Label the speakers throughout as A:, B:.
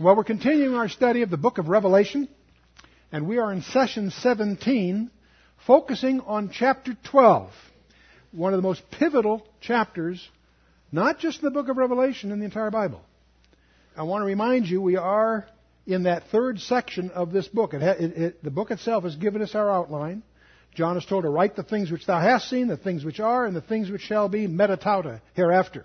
A: Well, we're continuing our study of the book of Revelation, and we are in session 17, focusing on chapter 12, one of the most pivotal chapters, not just in the book of Revelation, in the entire Bible. I want to remind you we are in that third section of this book. It, it, it, the book itself has given us our outline. John is told to write the things which thou hast seen, the things which are, and the things which shall be metatauta hereafter.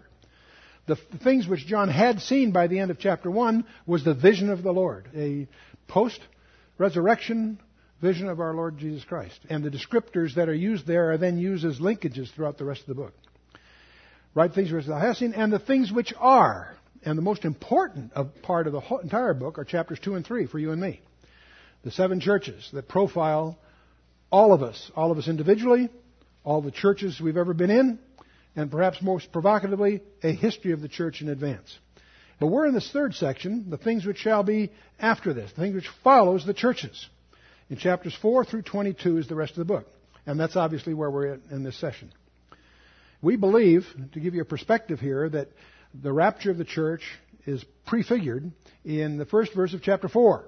A: The things which John had seen by the end of chapter 1 was the vision of the Lord, a post resurrection vision of our Lord Jesus Christ. And the descriptors that are used there are then used as linkages throughout the rest of the book. Right things which thou hast seen, and the things which are. And the most important part of the whole, entire book are chapters 2 and 3 for you and me. The seven churches that profile all of us, all of us individually, all the churches we've ever been in, and perhaps most provocatively, a history of the church in advance. But we're in this third section, the things which shall be after this, the things which follows the churches. In chapters 4 through 22 is the rest of the book. And that's obviously where we're in this session. We believe, to give you a perspective here, that the rapture of the church is prefigured in the first verse of chapter 4,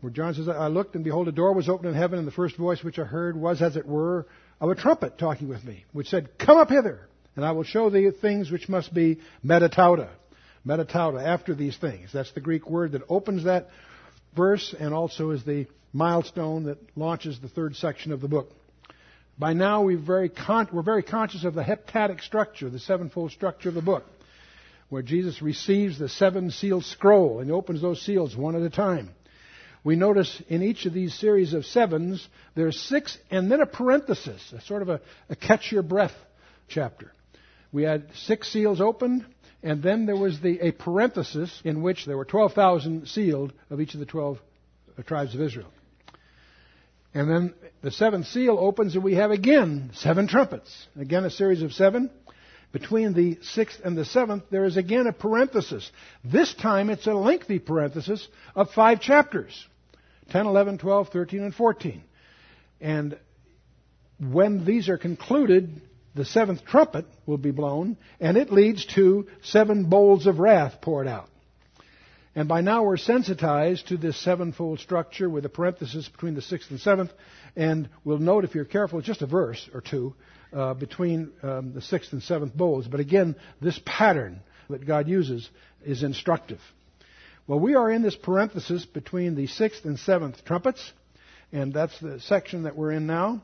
A: where John says, I looked, and behold, a door was opened in heaven, and the first voice which I heard was, as it were, of a trumpet talking with me, which said, Come up hither, and I will show thee things which must be metatauta. Metatauta, after these things. That's the Greek word that opens that verse and also is the milestone that launches the third section of the book. By now, we very con- we're very conscious of the heptadic structure, the sevenfold structure of the book, where Jesus receives the seven sealed scroll and opens those seals one at a time we notice in each of these series of sevens, there's six and then a parenthesis, a sort of a, a catch your breath chapter. We had six seals opened, and then there was the, a parenthesis in which there were 12,000 sealed of each of the 12 uh, tribes of Israel. And then the seventh seal opens, and we have again seven trumpets. Again, a series of seven. Between the sixth and the seventh, there is again a parenthesis. This time it's a lengthy parenthesis of five chapters. 10, 11, 12, 13, and 14. And when these are concluded, the seventh trumpet will be blown, and it leads to seven bowls of wrath poured out. And by now we're sensitized to this sevenfold structure with a parenthesis between the sixth and seventh. And we'll note, if you're careful, just a verse or two uh, between um, the sixth and seventh bowls. But again, this pattern that God uses is instructive. Well, we are in this parenthesis between the sixth and seventh trumpets, and that's the section that we're in now.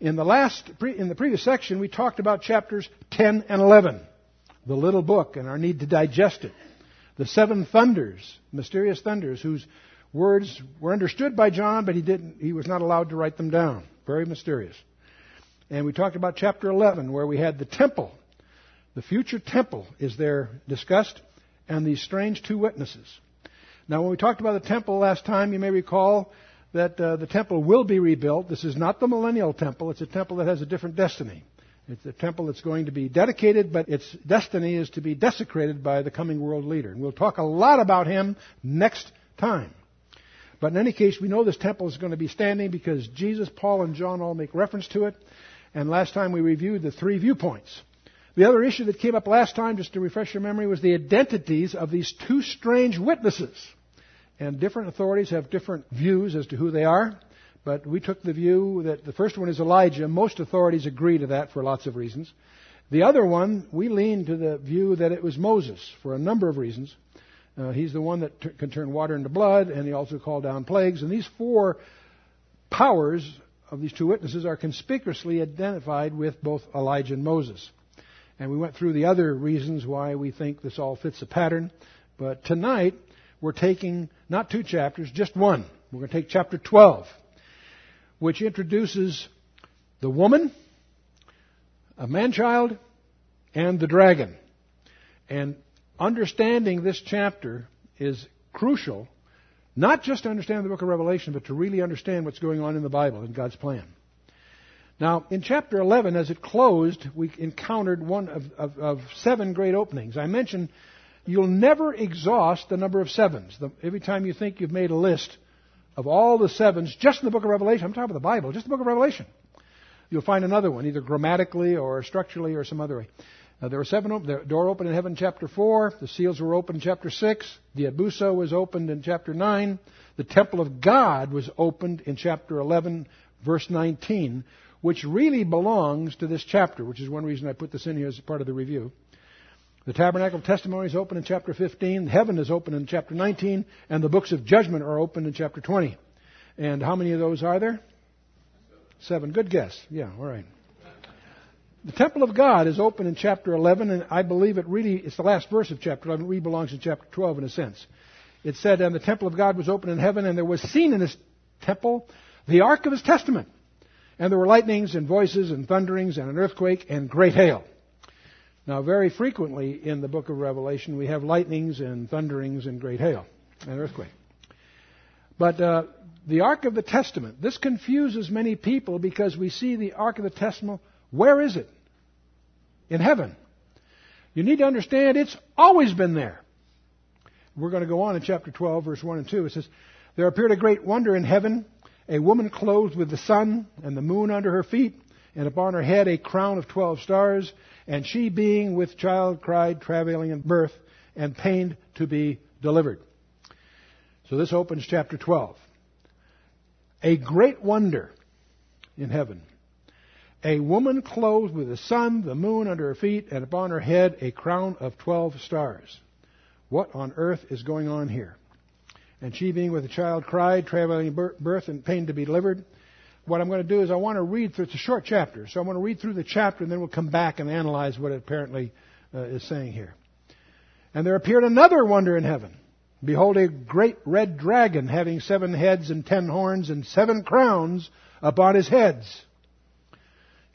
A: In the last, in the previous section, we talked about chapters 10 and 11, the little book and our need to digest it. The seven thunders, mysterious thunders, whose words were understood by John, but he didn't, he was not allowed to write them down. Very mysterious. And we talked about chapter 11, where we had the temple. The future temple is there discussed, and these strange two witnesses. Now, when we talked about the temple last time, you may recall that uh, the temple will be rebuilt. This is not the millennial temple. It's a temple that has a different destiny. It's a temple that's going to be dedicated, but its destiny is to be desecrated by the coming world leader. And we'll talk a lot about him next time. But in any case, we know this temple is going to be standing because Jesus, Paul, and John all make reference to it. And last time we reviewed the three viewpoints. The other issue that came up last time, just to refresh your memory, was the identities of these two strange witnesses. And different authorities have different views as to who they are. But we took the view that the first one is Elijah. Most authorities agree to that for lots of reasons. The other one, we lean to the view that it was Moses for a number of reasons. Uh, he's the one that t- can turn water into blood, and he also called down plagues. And these four powers of these two witnesses are conspicuously identified with both Elijah and Moses. And we went through the other reasons why we think this all fits a pattern. But tonight, we're taking not two chapters, just one. We're going to take chapter 12, which introduces the woman, a man child, and the dragon. And understanding this chapter is crucial, not just to understand the book of Revelation, but to really understand what's going on in the Bible and God's plan. Now, in chapter 11, as it closed, we encountered one of, of, of seven great openings. I mentioned you'll never exhaust the number of sevens. The, every time you think you've made a list of all the sevens, just in the book of Revelation, I'm talking about the Bible, just the book of Revelation, you'll find another one, either grammatically or structurally or some other way. Uh, there were seven. Op- the door opened in heaven, chapter four. The seals were opened, chapter six. The abussos was opened in chapter nine. The temple of God was opened in chapter eleven, verse nineteen, which really belongs to this chapter, which is one reason I put this in here as part of the review. The tabernacle of testimony is open in chapter 15. Heaven is open in chapter 19. And the books of judgment are open in chapter 20. And how many of those are there? Seven. Good guess. Yeah, all right. The temple of God is open in chapter 11, and I believe it really, it's the last verse of chapter 11. It really belongs in chapter 12 in a sense. It said, And the temple of God was open in heaven, and there was seen in this temple the ark of his testament. And there were lightnings and voices and thunderings and an earthquake and great hail. Now, very frequently in the book of Revelation, we have lightnings and thunderings and great hail and earthquake. But uh, the Ark of the Testament, this confuses many people because we see the Ark of the Testament. Where is it? In heaven. You need to understand it's always been there. We're going to go on in chapter 12, verse 1 and 2. It says, There appeared a great wonder in heaven, a woman clothed with the sun and the moon under her feet, and upon her head a crown of twelve stars, and she being with child cried, travailing in birth, and pained to be delivered. So this opens chapter 12. A great wonder in heaven. A woman clothed with the sun, the moon under her feet, and upon her head a crown of twelve stars. What on earth is going on here? And she, being with a child, cried, travailing in birth and pain to be delivered. What I'm going to do is I want to read through, it's a short chapter, so I'm going to read through the chapter and then we'll come back and analyze what it apparently uh, is saying here. And there appeared another wonder in heaven. Behold, a great red dragon having seven heads and ten horns and seven crowns upon his heads.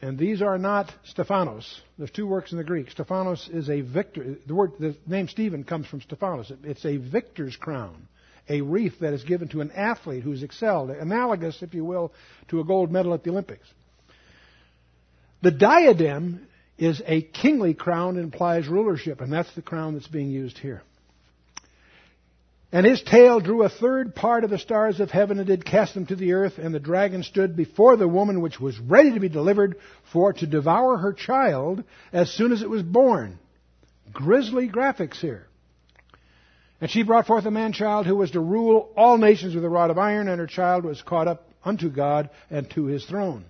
A: And these are not Stephanos. There's two works in the Greek. Stephanos is a victor. The word, the name Stephen comes from Stephanos. It's a victor's crown, a wreath that is given to an athlete who's excelled, analogous, if you will, to a gold medal at the Olympics. The diadem is a kingly crown and implies rulership, and that's the crown that's being used here. And his tail drew a third part of the stars of heaven and did cast them to the earth. And the dragon stood before the woman which was ready to be delivered for to devour her child as soon as it was born. Grisly graphics here. And she brought forth a man child who was to rule all nations with a rod of iron, and her child was caught up unto God and to his throne.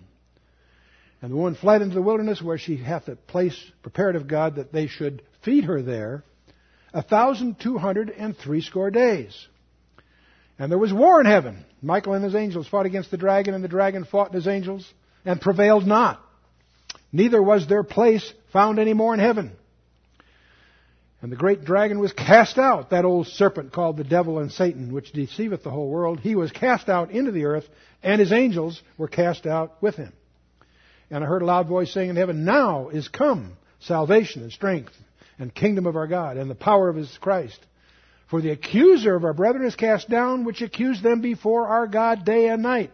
A: And the woman fled into the wilderness where she hath a place prepared of God that they should feed her there a thousand two hundred and threescore days. And there was war in heaven. Michael and his angels fought against the dragon, and the dragon fought and his angels, and prevailed not. Neither was their place found any more in heaven. And the great dragon was cast out, that old serpent called the devil and Satan, which deceiveth the whole world. He was cast out into the earth, and his angels were cast out with him. And I heard a loud voice saying in heaven, Now is come salvation and strength and kingdom of our God and the power of his Christ. For the accuser of our brethren is cast down, which accused them before our God day and night.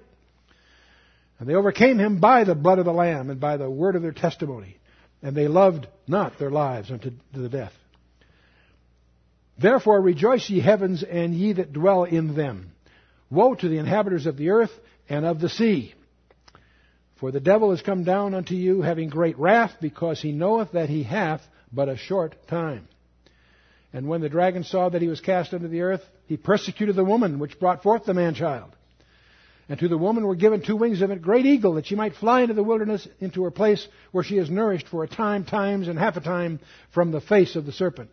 A: And they overcame him by the blood of the Lamb and by the word of their testimony. And they loved not their lives unto the death. Therefore rejoice ye heavens and ye that dwell in them. Woe to the inhabitants of the earth and of the sea. For the devil is come down unto you having great wrath because he knoweth that he hath but a short time. And when the dragon saw that he was cast into the earth, he persecuted the woman which brought forth the man child. And to the woman were given two wings of a great eagle, that she might fly into the wilderness, into her place where she is nourished for a time, times, and half a time from the face of the serpent.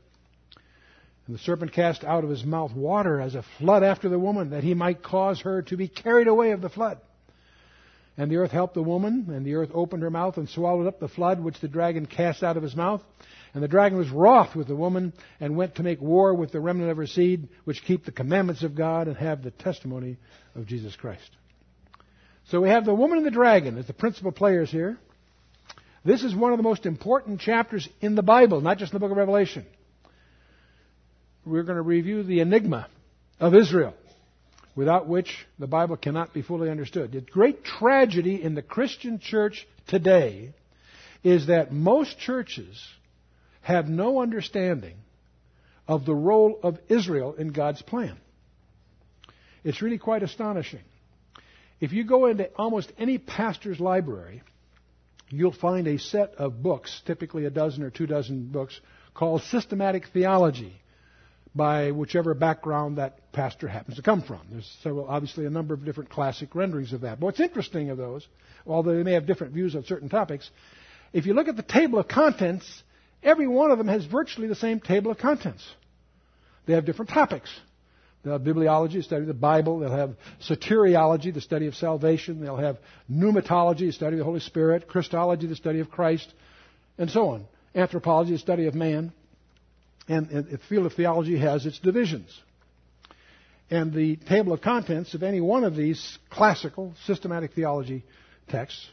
A: And the serpent cast out of his mouth water as a flood after the woman, that he might cause her to be carried away of the flood. And the earth helped the woman, and the earth opened her mouth and swallowed up the flood which the dragon cast out of his mouth. And the dragon was wroth with the woman and went to make war with the remnant of her seed, which keep the commandments of God and have the testimony of Jesus Christ. So we have the woman and the dragon as the principal players here. This is one of the most important chapters in the Bible, not just in the book of Revelation. We're going to review the enigma of Israel, without which the Bible cannot be fully understood. The great tragedy in the Christian church today is that most churches have no understanding of the role of Israel in God's plan. It's really quite astonishing. If you go into almost any pastor's library, you'll find a set of books, typically a dozen or two dozen books, called Systematic Theology by whichever background that pastor happens to come from. There's several, obviously, a number of different classic renderings of that. But what's interesting of those, although they may have different views on certain topics, if you look at the table of contents, every one of them has virtually the same table of contents. They have different topics. They'll have bibliology, study of the Bible. They'll have soteriology, the study of salvation. They'll have pneumatology, the study of the Holy Spirit. Christology, the study of Christ, and so on. Anthropology, the study of man. And, and the field of theology has its divisions. And the table of contents of any one of these classical systematic theology texts,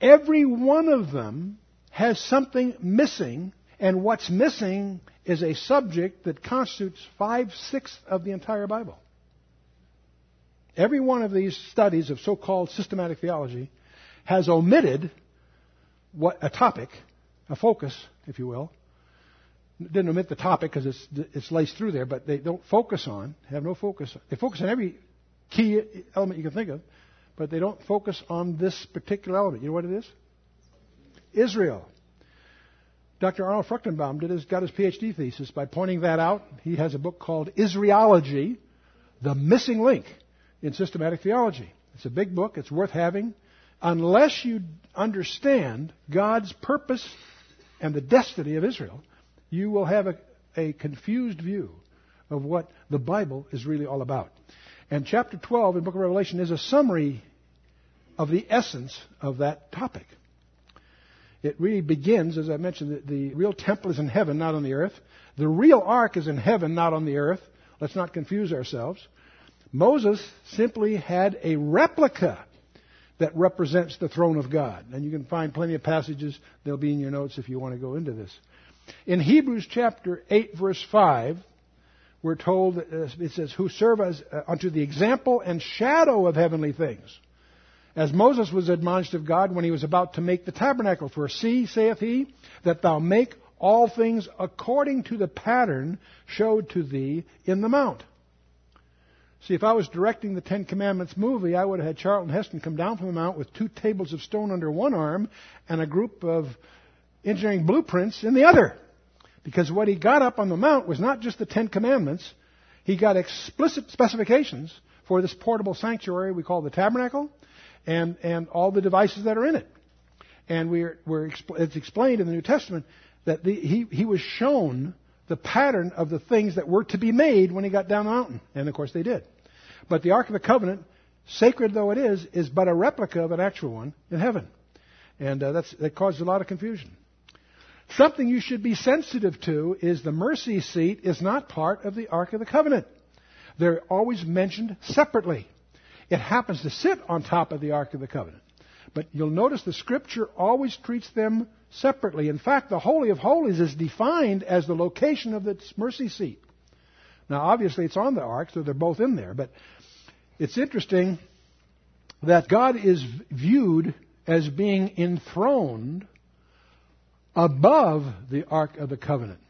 A: every one of them has something missing, and what's missing is a subject that constitutes five sixths of the entire Bible. Every one of these studies of so called systematic theology has omitted what a topic, a focus, if you will. Didn't omit the topic because it's, it's laced through there, but they don't focus on, have no focus. They focus on every key element you can think of, but they don't focus on this particular element. You know what it is? Israel. Dr. Arnold Fruchtenbaum did his, got his PhD thesis by pointing that out. He has a book called Israelology, The Missing Link in Systematic Theology. It's a big book. It's worth having. Unless you understand God's purpose and the destiny of Israel, you will have a, a confused view of what the Bible is really all about. And chapter 12 in book of Revelation is a summary of the essence of that topic. It really begins, as I mentioned, the, the real temple is in heaven, not on the earth. The real ark is in heaven, not on the earth. Let's not confuse ourselves. Moses simply had a replica that represents the throne of God. And you can find plenty of passages, they'll be in your notes if you want to go into this. In Hebrews chapter 8, verse 5, we're told, uh, it says, who serve as uh, unto the example and shadow of heavenly things as Moses was admonished of God when he was about to make the tabernacle. For see, saith he, that thou make all things according to the pattern showed to thee in the mount. See, if I was directing the Ten Commandments movie, I would have had Charlton Heston come down from the mount with two tables of stone under one arm and a group of engineering blueprints in the other. Because what he got up on the mount was not just the Ten Commandments, he got explicit specifications for this portable sanctuary we call the tabernacle and, and all the devices that are in it. And we're, we're, it's explained in the New Testament that the, he, he was shown the pattern of the things that were to be made when he got down the mountain. And of course they did. But the Ark of the Covenant, sacred though it is, is but a replica of an actual one in heaven. And uh, that's, that caused a lot of confusion. Something you should be sensitive to is the mercy seat is not part of the Ark of the Covenant. They're always mentioned separately. It happens to sit on top of the Ark of the Covenant. But you'll notice the Scripture always treats them separately. In fact, the Holy of Holies is defined as the location of the mercy seat. Now, obviously, it's on the ark, so they're both in there. But it's interesting that God is viewed as being enthroned above the ark of the covenant.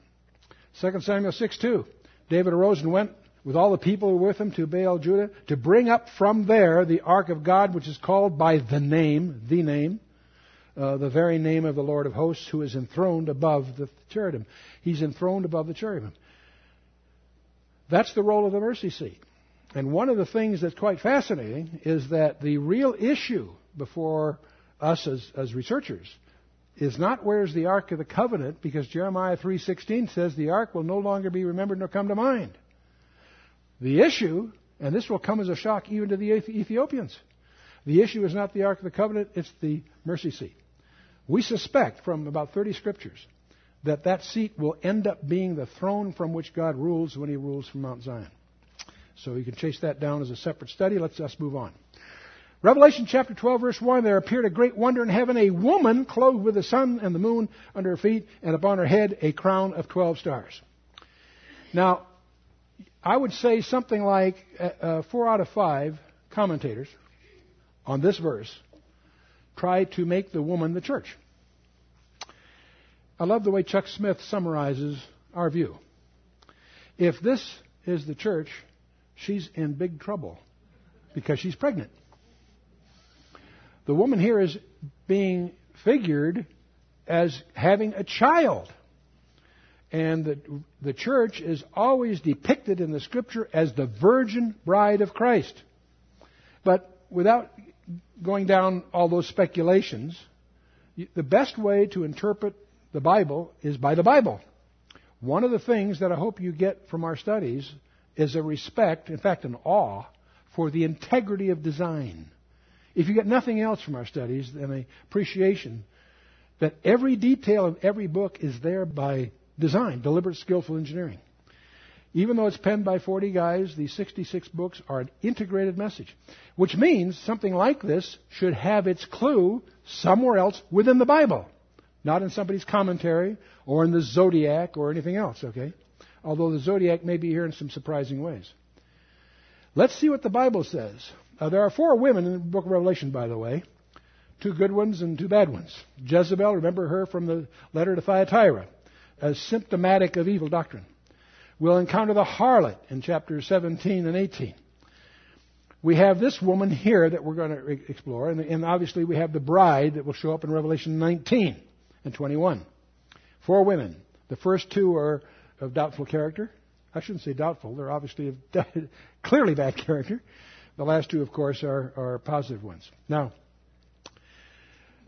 A: 2 Samuel 6 2. David arose and went with all the people with him to Baal Judah to bring up from there the ark of God, which is called by the name, the name, uh, the very name of the Lord of hosts, who is enthroned above the cherubim. He's enthroned above the cherubim. That's the role of the mercy seat. And one of the things that's quite fascinating is that the real issue before us as, as researchers is not where's the ark of the covenant because Jeremiah 3:16 says the ark will no longer be remembered nor come to mind. The issue, and this will come as a shock even to the Ethiopians, the issue is not the Ark of the Covenant, it's the mercy seat. We suspect from about 30 scriptures that that seat will end up being the throne from which God rules when he rules from Mount Zion. So you can chase that down as a separate study. Let's just move on. Revelation chapter 12 verse 1, there appeared a great wonder in heaven, a woman clothed with the sun and the moon under her feet, and upon her head a crown of 12 stars. Now, I would say something like uh, uh, four out of five commentators on this verse try to make the woman the church. I love the way Chuck Smith summarizes our view. If this is the church, she's in big trouble because she's pregnant. The woman here is being figured as having a child. And the, the church is always depicted in the scripture as the virgin bride of Christ. But without going down all those speculations, the best way to interpret the Bible is by the Bible. One of the things that I hope you get from our studies is a respect, in fact, an awe, for the integrity of design. If you get nothing else from our studies, then an appreciation that every detail of every book is there by design, deliberate, skillful engineering. Even though it's penned by 40 guys, these 66 books are an integrated message. Which means something like this should have its clue somewhere else within the Bible. Not in somebody's commentary or in the Zodiac or anything else, okay? Although the Zodiac may be here in some surprising ways. Let's see what the Bible says. Uh, there are four women in the book of Revelation, by the way. Two good ones and two bad ones. Jezebel, remember her from the letter to Thyatira, as symptomatic of evil doctrine. We'll encounter the harlot in chapters 17 and 18. We have this woman here that we're going to explore, and, and obviously we have the bride that will show up in Revelation 19 and 21. Four women. The first two are of doubtful character. I shouldn't say doubtful. They're obviously of clearly bad character. The last two, of course, are, are positive ones. Now,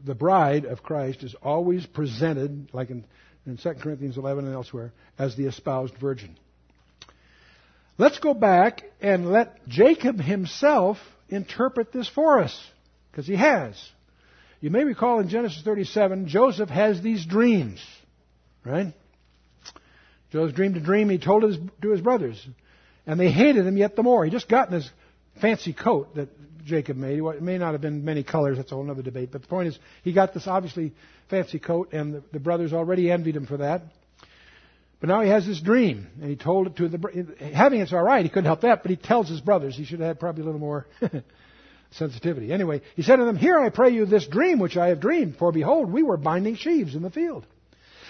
A: the bride of Christ is always presented, like in, in 2 Corinthians 11 and elsewhere, as the espoused virgin. Let's go back and let Jacob himself interpret this for us, because he has. You may recall in Genesis 37, Joseph has these dreams, right? Joseph dreamed a dream. He told it to his brothers, and they hated him yet the more. He just gotten his fancy coat that Jacob made. It may not have been many colors. That's a whole other debate. But the point is, he got this obviously fancy coat, and the, the brothers already envied him for that. But now he has this dream, and he told it to the. Having it's all right. He couldn't help that, but he tells his brothers. He should have had probably a little more sensitivity. Anyway, he said to them, "Hear I pray you this dream which I have dreamed. For behold, we were binding sheaves in the field,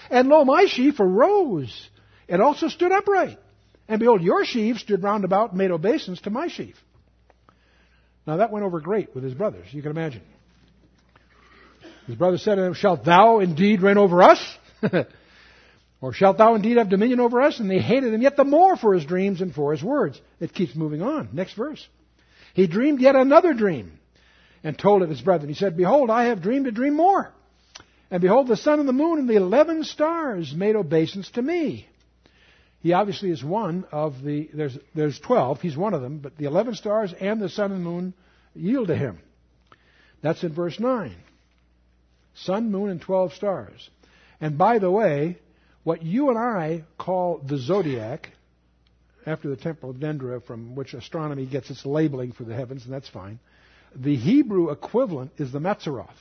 A: and lo, my sheaf arose and also stood upright, and behold, your sheaves stood round about and made obeisance to my sheaf." Now that went over great with his brothers. You can imagine. His brother said to him, Shalt thou indeed reign over us? or shalt thou indeed have dominion over us? And they hated him yet the more for his dreams and for his words. It keeps moving on. Next verse. He dreamed yet another dream and told it his brethren. He said, Behold, I have dreamed a dream more. And behold, the sun and the moon and the eleven stars made obeisance to me. He obviously is one of the, there's, there's 12, he's one of them, but the 11 stars and the sun and moon yield to him. That's in verse 9. Sun, moon, and 12 stars. And by the way, what you and I call the zodiac, after the Temple of Dendera, from which astronomy gets its labeling for the heavens, and that's fine, the Hebrew equivalent is the Mazzaroth.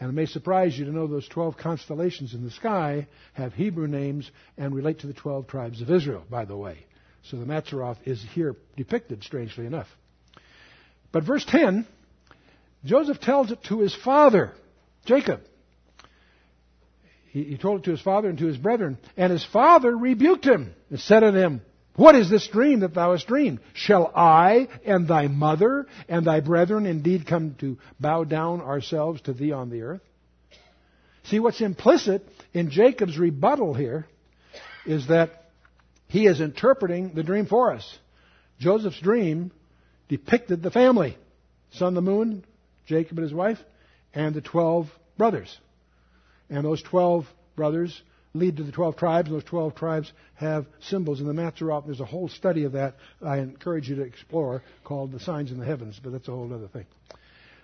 A: And it may surprise you to know those 12 constellations in the sky have Hebrew names and relate to the 12 tribes of Israel, by the way. So the Mazzaroth is here depicted, strangely enough. But verse 10, Joseph tells it to his father, Jacob. He, he told it to his father and to his brethren. And his father rebuked him and said unto him, what is this dream that thou hast dreamed? Shall I and thy mother and thy brethren indeed come to bow down ourselves to thee on the earth? See, what's implicit in Jacob's rebuttal here is that he is interpreting the dream for us. Joseph's dream depicted the family sun, the moon, Jacob and his wife, and the twelve brothers. And those twelve brothers lead to the 12 tribes. and Those 12 tribes have symbols in the Mazzaroth. There's a whole study of that I encourage you to explore called The Signs in the Heavens, but that's a whole other thing.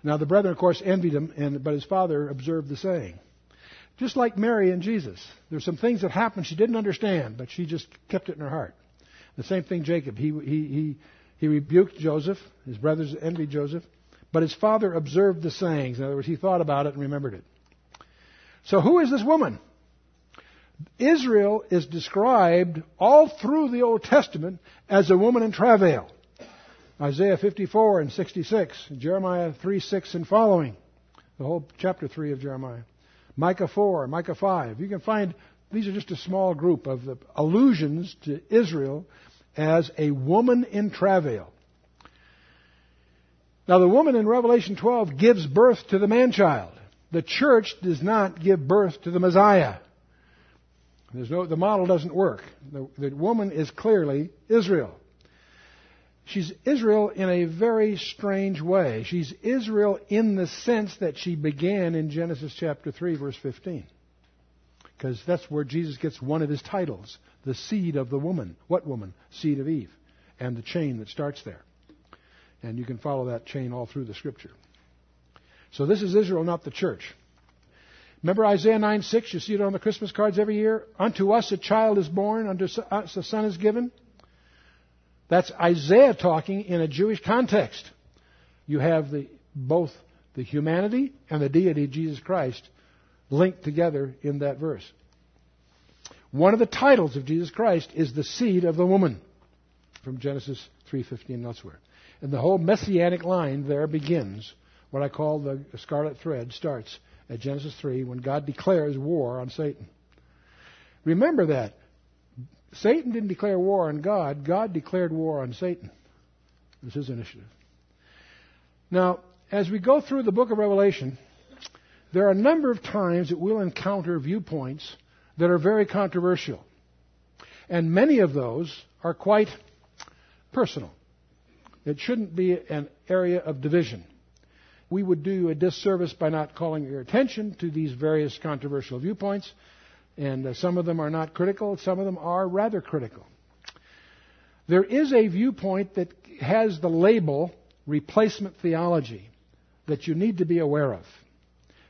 A: Now, the brethren, of course, envied him, and, but his father observed the saying. Just like Mary and Jesus, there's some things that happened she didn't understand, but she just kept it in her heart. The same thing Jacob. He, he, he, he rebuked Joseph. His brothers envied Joseph. But his father observed the sayings. In other words, he thought about it and remembered it. So who is this woman? Israel is described all through the Old Testament as a woman in travail. Isaiah 54 and 66, Jeremiah 3, 6 and following, the whole chapter 3 of Jeremiah. Micah 4, Micah 5. You can find, these are just a small group of the allusions to Israel as a woman in travail. Now the woman in Revelation 12 gives birth to the man child. the church does not give birth to the Messiah. No, the model doesn't work. The, the woman is clearly Israel. She's Israel in a very strange way. She's Israel in the sense that she began in Genesis chapter 3, verse 15. Because that's where Jesus gets one of his titles the seed of the woman. What woman? Seed of Eve. And the chain that starts there. And you can follow that chain all through the scripture. So this is Israel, not the church. Remember Isaiah 9 6? You see it on the Christmas cards every year? Unto us a child is born, unto us a uh, son is given. That's Isaiah talking in a Jewish context. You have the, both the humanity and the deity Jesus Christ linked together in that verse. One of the titles of Jesus Christ is the seed of the woman from Genesis 3:15 and elsewhere. And the whole messianic line there begins. What I call the scarlet thread starts at Genesis 3 when God declares war on Satan. Remember that. Satan didn't declare war on God, God declared war on Satan. It was his initiative. Now, as we go through the book of Revelation, there are a number of times that we'll encounter viewpoints that are very controversial. And many of those are quite personal. It shouldn't be an area of division. We would do a disservice by not calling your attention to these various controversial viewpoints and uh, some of them are not critical, some of them are rather critical. There is a viewpoint that has the label replacement theology that you need to be aware of.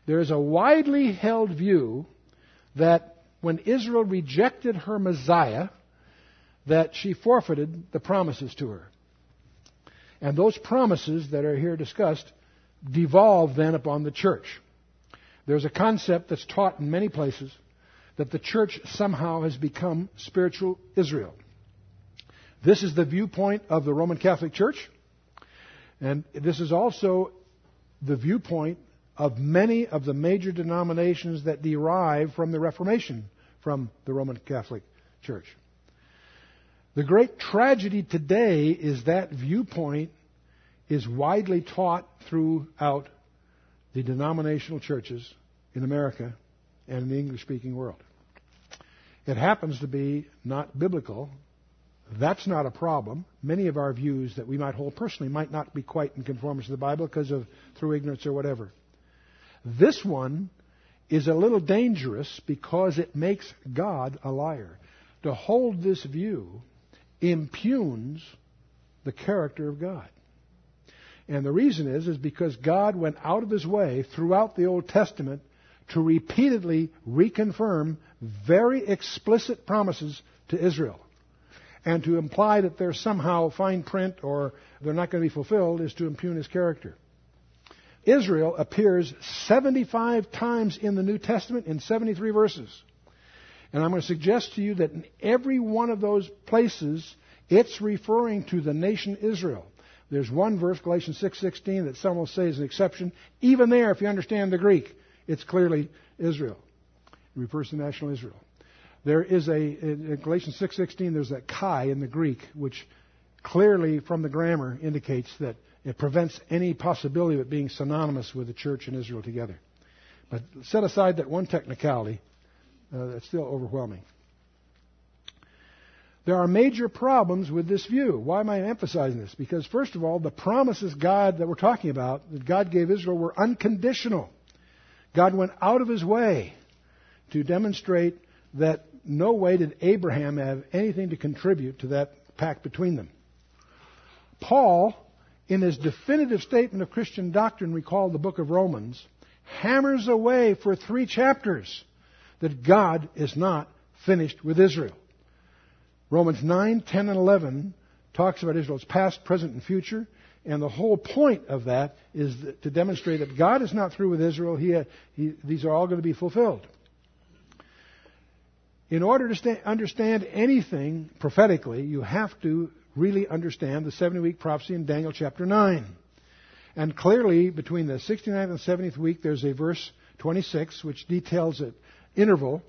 A: There is a widely held view that when Israel rejected her Messiah, that she forfeited the promises to her. And those promises that are here discussed devolve then upon the church. There's a concept that's taught in many places that the church somehow has become spiritual Israel. This is the viewpoint of the Roman Catholic Church, and this is also the viewpoint of many of the major denominations that derive from the Reformation from the Roman Catholic Church. The great tragedy today is that viewpoint is widely taught throughout the denominational churches in America and in the English speaking world. It happens to be not biblical. That's not a problem. Many of our views that we might hold personally might not be quite in conformance to the Bible because of through ignorance or whatever. This one is a little dangerous because it makes God a liar. To hold this view impugns the character of God. And the reason is, is because God went out of his way throughout the Old Testament to repeatedly reconfirm very explicit promises to Israel. And to imply that they're somehow fine print or they're not going to be fulfilled is to impugn his character. Israel appears 75 times in the New Testament in 73 verses. And I'm going to suggest to you that in every one of those places, it's referring to the nation Israel. There's one verse, Galatians 6:16, that some will say is an exception. Even there, if you understand the Greek, it's clearly Israel. It refers to national Israel. There is a in Galatians 6:16 there's that kai in the Greek which clearly from the grammar indicates that it prevents any possibility of it being synonymous with the church and Israel together. But set aside that one technicality, uh, that's still overwhelming. There are major problems with this view. Why am I emphasizing this? Because, first of all, the promises God that we're talking about, that God gave Israel, were unconditional. God went out of his way to demonstrate that no way did Abraham have anything to contribute to that pact between them. Paul, in his definitive statement of Christian doctrine, recall the book of Romans, hammers away for three chapters that God is not finished with Israel. Romans 9, 10, and 11 talks about Israel's past, present, and future. And the whole point of that is to demonstrate that God is not through with Israel. He, uh, he, these are all going to be fulfilled. In order to sta- understand anything prophetically, you have to really understand the 70 week prophecy in Daniel chapter 9. And clearly, between the 69th and 70th week, there's a verse 26 which details an interval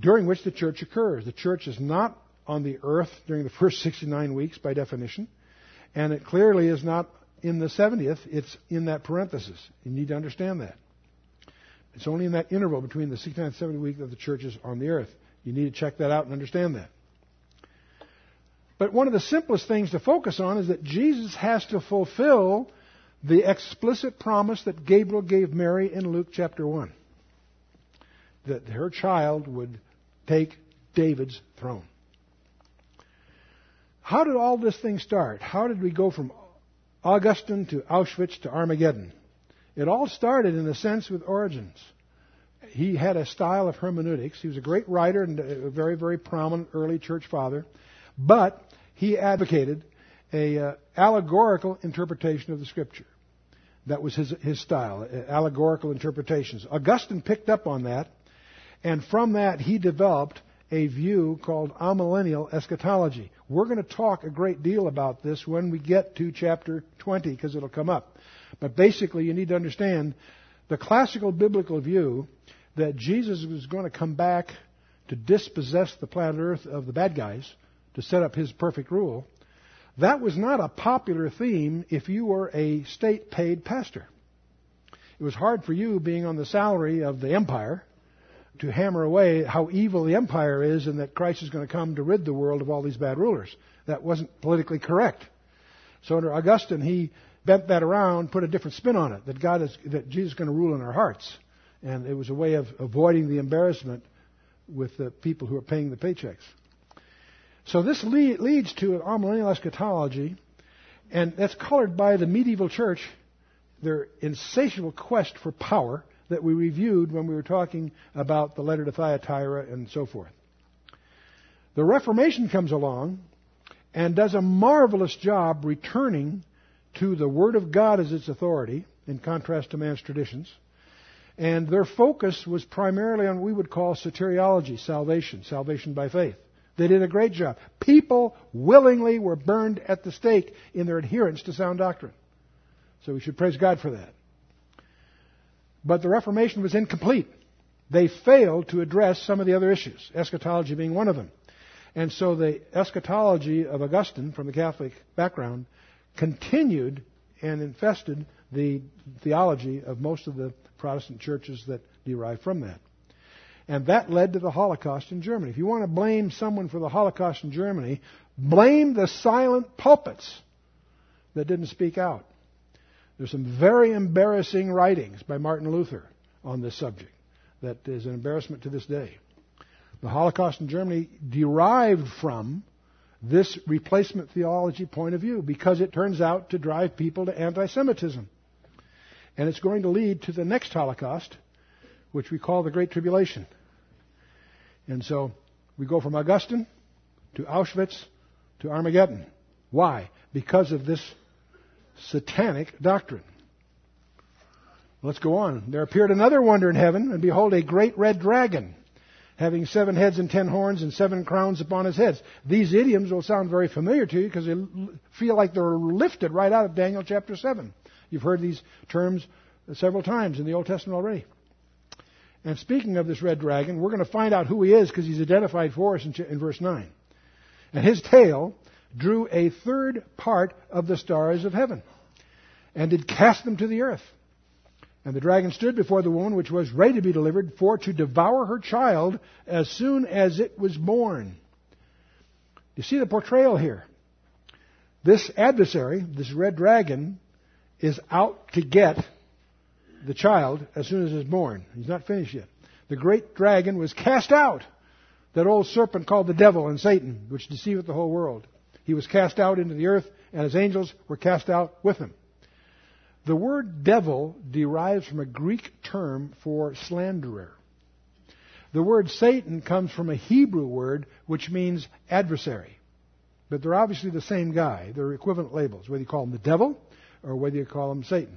A: during which the church occurs. The church is not on the earth during the first 69 weeks by definition. And it clearly is not in the 70th, it's in that parenthesis. You need to understand that. It's only in that interval between the 69th and 70th week that the church is on the earth. You need to check that out and understand that. But one of the simplest things to focus on is that Jesus has to fulfill the explicit promise that Gabriel gave Mary in Luke chapter 1 that her child would take David's throne. How did all this thing start? How did we go from Augustine to Auschwitz to Armageddon? It all started, in a sense, with Origen. He had a style of hermeneutics. He was a great writer and a very, very prominent early church father. But he advocated a uh, allegorical interpretation of the Scripture. That was his, his style, uh, allegorical interpretations. Augustine picked up on that, and from that he developed a view called amillennial eschatology. We're going to talk a great deal about this when we get to chapter 20 because it'll come up. But basically, you need to understand the classical biblical view that Jesus was going to come back to dispossess the planet Earth of the bad guys to set up his perfect rule. That was not a popular theme if you were a state paid pastor. It was hard for you, being on the salary of the empire, to hammer away how evil the empire is and that Christ is going to come to rid the world of all these bad rulers. That wasn't politically correct. So under Augustine, he bent that around, put a different spin on it, that God is, that Jesus is going to rule in our hearts. And it was a way of avoiding the embarrassment with the people who are paying the paychecks. So this lead, leads to an amillennial eschatology, and that's colored by the medieval church, their insatiable quest for power that we reviewed when we were talking about the letter to Thyatira and so forth. The Reformation comes along and does a marvelous job returning to the Word of God as its authority, in contrast to man's traditions. And their focus was primarily on what we would call soteriology, salvation, salvation by faith. They did a great job. People willingly were burned at the stake in their adherence to sound doctrine. So we should praise God for that. But the Reformation was incomplete. They failed to address some of the other issues, eschatology being one of them. And so the eschatology of Augustine, from the Catholic background, continued and infested the theology of most of the Protestant churches that derive from that. And that led to the Holocaust in Germany. If you want to blame someone for the Holocaust in Germany, blame the silent pulpits that didn't speak out. There's some very embarrassing writings by Martin Luther on this subject that is an embarrassment to this day. The Holocaust in Germany derived from this replacement theology point of view because it turns out to drive people to anti Semitism. And it's going to lead to the next Holocaust, which we call the Great Tribulation. And so we go from Augustine to Auschwitz to Armageddon. Why? Because of this satanic doctrine. Let's go on. There appeared another wonder in heaven, and behold, a great red dragon, having seven heads and ten horns and seven crowns upon his heads. These idioms will sound very familiar to you because they feel like they're lifted right out of Daniel chapter 7. You've heard these terms several times in the Old Testament already. And speaking of this red dragon, we're going to find out who he is because he's identified for us in, verse 9. And his tail drew a third part of the stars of heaven and did cast them to the earth. And the dragon stood before the woman which was ready to be delivered for to devour her child as soon as it was born. You see the portrayal here. This adversary, this red dragon, is out to get the child as soon as it's born. He's not finished yet. The great dragon was cast out. That old serpent called the devil and Satan, which deceiveth the whole world. He was cast out into the earth, and his angels were cast out with him. The word devil derives from a Greek term for slanderer. The word Satan comes from a Hebrew word which means adversary. But they're obviously the same guy. They're equivalent labels, whether you call him the devil or whether you call him Satan.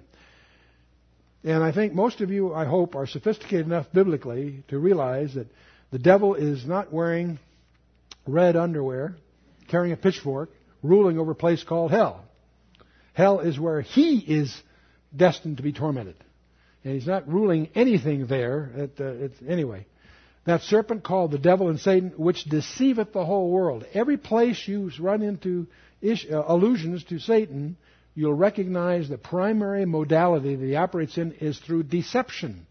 A: And I think most of you, I hope, are sophisticated enough biblically to realize that the devil is not wearing red underwear, carrying a pitchfork, ruling over a place called hell. Hell is where he is destined to be tormented. And he's not ruling anything there. At, uh, anyway, that serpent called the devil and Satan, which deceiveth the whole world. Every place you run into ish, uh, allusions to Satan, you'll recognize the primary modality that he operates in is through deception.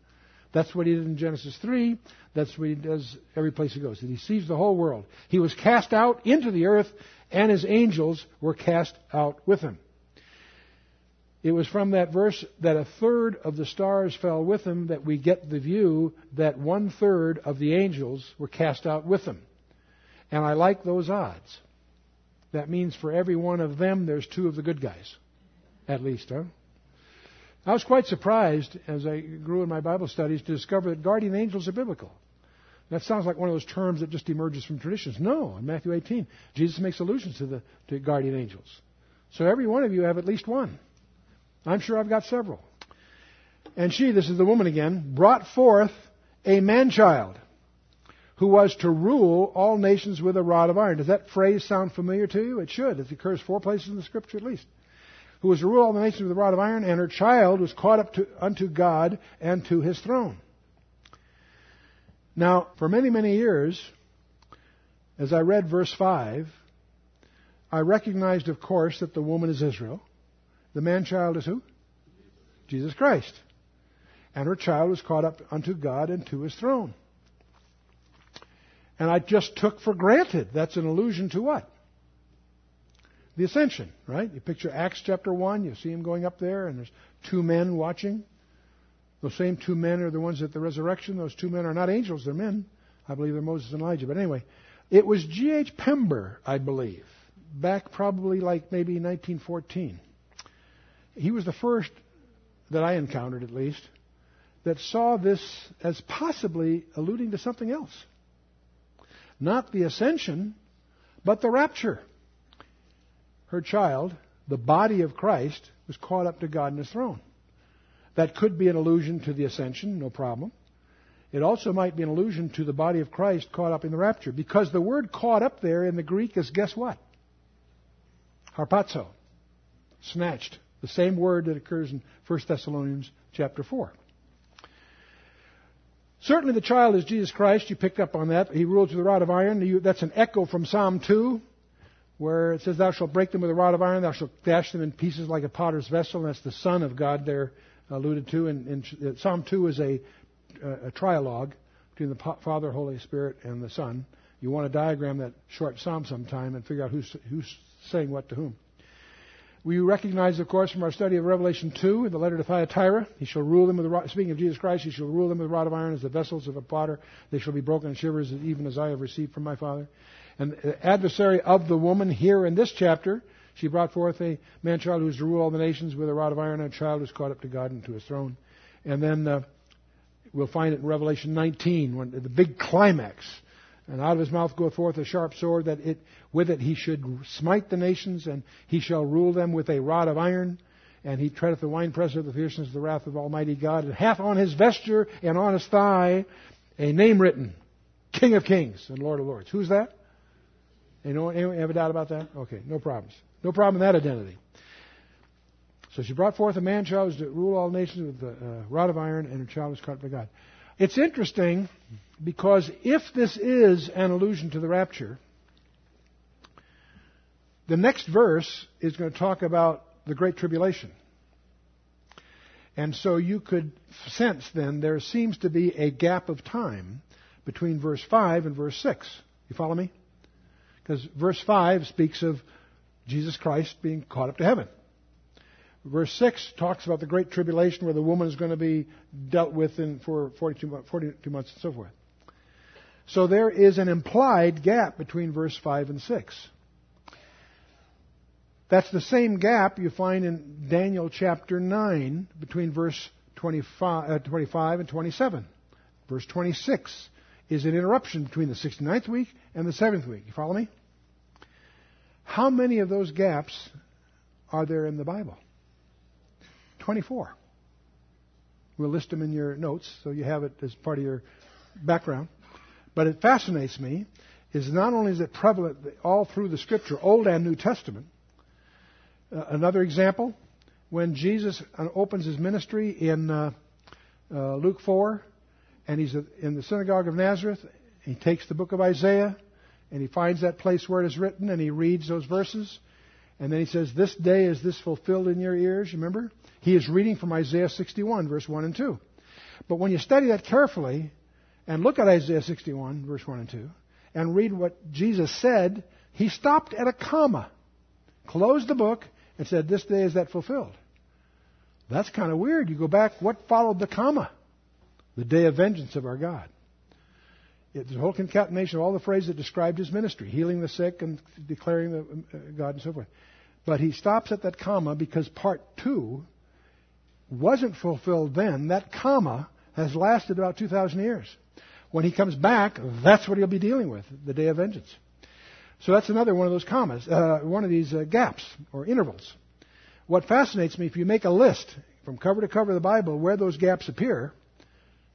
A: That's what he did in Genesis 3. That's what he does every place he goes. He deceives the whole world. He was cast out into the earth, and his angels were cast out with him. It was from that verse that a third of the stars fell with him that we get the view that one third of the angels were cast out with him. And I like those odds. That means for every one of them, there's two of the good guys. At least, huh? I was quite surprised as I grew in my Bible studies to discover that guardian angels are biblical. That sounds like one of those terms that just emerges from traditions. No, in Matthew 18, Jesus makes allusions to the to guardian angels. So every one of you have at least one. I'm sure I've got several. And she, this is the woman again, brought forth a man child who was to rule all nations with a rod of iron. Does that phrase sound familiar to you? It should. It occurs four places in the scripture at least. Who was to rule all the nations with a rod of iron, and her child was caught up to, unto God and to his throne. Now, for many, many years, as I read verse 5, I recognized, of course, that the woman is Israel. The man child is who? Jesus Christ. And her child was caught up unto God and to his throne. And I just took for granted that's an allusion to what? The ascension, right? You picture Acts chapter 1, you see him going up there, and there's two men watching. Those same two men are the ones at the resurrection. Those two men are not angels, they're men. I believe they're Moses and Elijah. But anyway, it was G.H. Pember, I believe, back probably like maybe 1914 he was the first that I encountered, at least, that saw this as possibly alluding to something else. Not the ascension, but the rapture. Her child, the body of Christ, was caught up to God in his throne. That could be an allusion to the ascension, no problem. It also might be an allusion to the body of Christ caught up in the rapture, because the word caught up there in the Greek is guess what? Harpazo. Snatched. The same word that occurs in 1 Thessalonians chapter 4. Certainly the child is Jesus Christ. You picked up on that. He rules with a rod of iron. That's an echo from Psalm 2, where it says, Thou shalt break them with a rod of iron, thou shalt dash them in pieces like a potter's vessel. And that's the Son of God there alluded to. And, and uh, Psalm 2 is a, uh, a trialogue between the Father, Holy Spirit, and the Son. You want to diagram that short psalm sometime and figure out who's, who's saying what to whom. We recognize, of course, from our study of Revelation 2 in the letter to Thyatira, he shall rule them with the rod, speaking of Jesus Christ, he shall rule them with a rod of iron as the vessels of a potter. They shall be broken in shivers, even as I have received from my Father. And the adversary of the woman here in this chapter, she brought forth a man child who is to rule all the nations with a rod of iron, and a child who is caught up to God and to his throne. And then uh, we'll find it in Revelation 19, when the big climax and out of his mouth goeth forth a sharp sword, that it, with it he should smite the nations, and he shall rule them with a rod of iron. And he treadeth the winepress of the fierceness of the wrath of Almighty God, and hath on his vesture and on his thigh a name written, King of Kings and Lord of Lords. Who's that? Anyone, anyone have a doubt about that? Okay, no problems. No problem in that identity. So she brought forth a man child to rule all nations with a uh, rod of iron, and her child was caught by God. It's interesting because if this is an allusion to the rapture, the next verse is going to talk about the Great Tribulation. And so you could sense then there seems to be a gap of time between verse 5 and verse 6. You follow me? Because verse 5 speaks of Jesus Christ being caught up to heaven. Verse 6 talks about the great tribulation where the woman is going to be dealt with in, for 42, 42 months and so forth. So there is an implied gap between verse 5 and 6. That's the same gap you find in Daniel chapter 9 between verse 25, uh, 25 and 27. Verse 26 is an interruption between the 69th week and the 7th week. You follow me? How many of those gaps are there in the Bible? 24. We'll list them in your notes so you have it as part of your background. But it fascinates me is not only is it prevalent all through the Scripture, Old and New Testament. Uh, another example, when Jesus uh, opens his ministry in uh, uh, Luke 4, and he's in the synagogue of Nazareth, he takes the book of Isaiah, and he finds that place where it is written, and he reads those verses, and then he says, This day is this fulfilled in your ears, remember? He is reading from Isaiah 61, verse 1 and 2. But when you study that carefully and look at Isaiah 61, verse 1 and 2, and read what Jesus said, he stopped at a comma, closed the book, and said, This day is that fulfilled. That's kind of weird. You go back, what followed the comma? The day of vengeance of our God. It's a whole concatenation of all the phrases that described his ministry, healing the sick and declaring the uh, God and so forth. But he stops at that comma because part two wasn't fulfilled then. That comma has lasted about 2,000 years. When he comes back, that's what he'll be dealing with, the day of vengeance. So that's another one of those commas, uh, one of these uh, gaps or intervals. What fascinates me, if you make a list from cover to cover of the Bible where those gaps appear,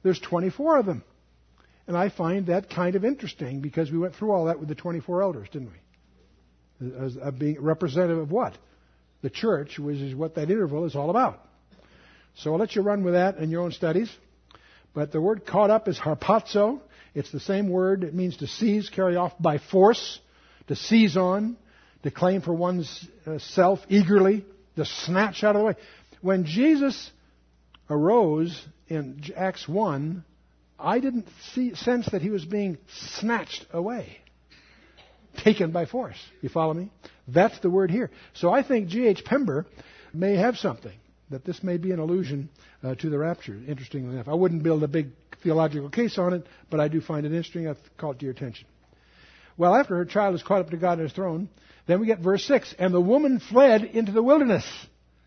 A: there's 24 of them. And I find that kind of interesting because we went through all that with the 24 elders, didn't we? As, as being representative of what? The church, which is what that interval is all about. So I'll let you run with that in your own studies. But the word caught up is harpazo. It's the same word. It means to seize, carry off by force, to seize on, to claim for one's uh, self eagerly, to snatch out of the way. When Jesus arose in Acts 1, I didn't see, sense that he was being snatched away, taken by force. You follow me? That's the word here. So I think G.H. Pember may have something that this may be an allusion uh, to the rapture. Interestingly enough, I wouldn't build a big theological case on it, but I do find it interesting. I've called to your attention. Well, after her child is caught up to God in his throne, then we get verse 6. And the woman fled into the wilderness.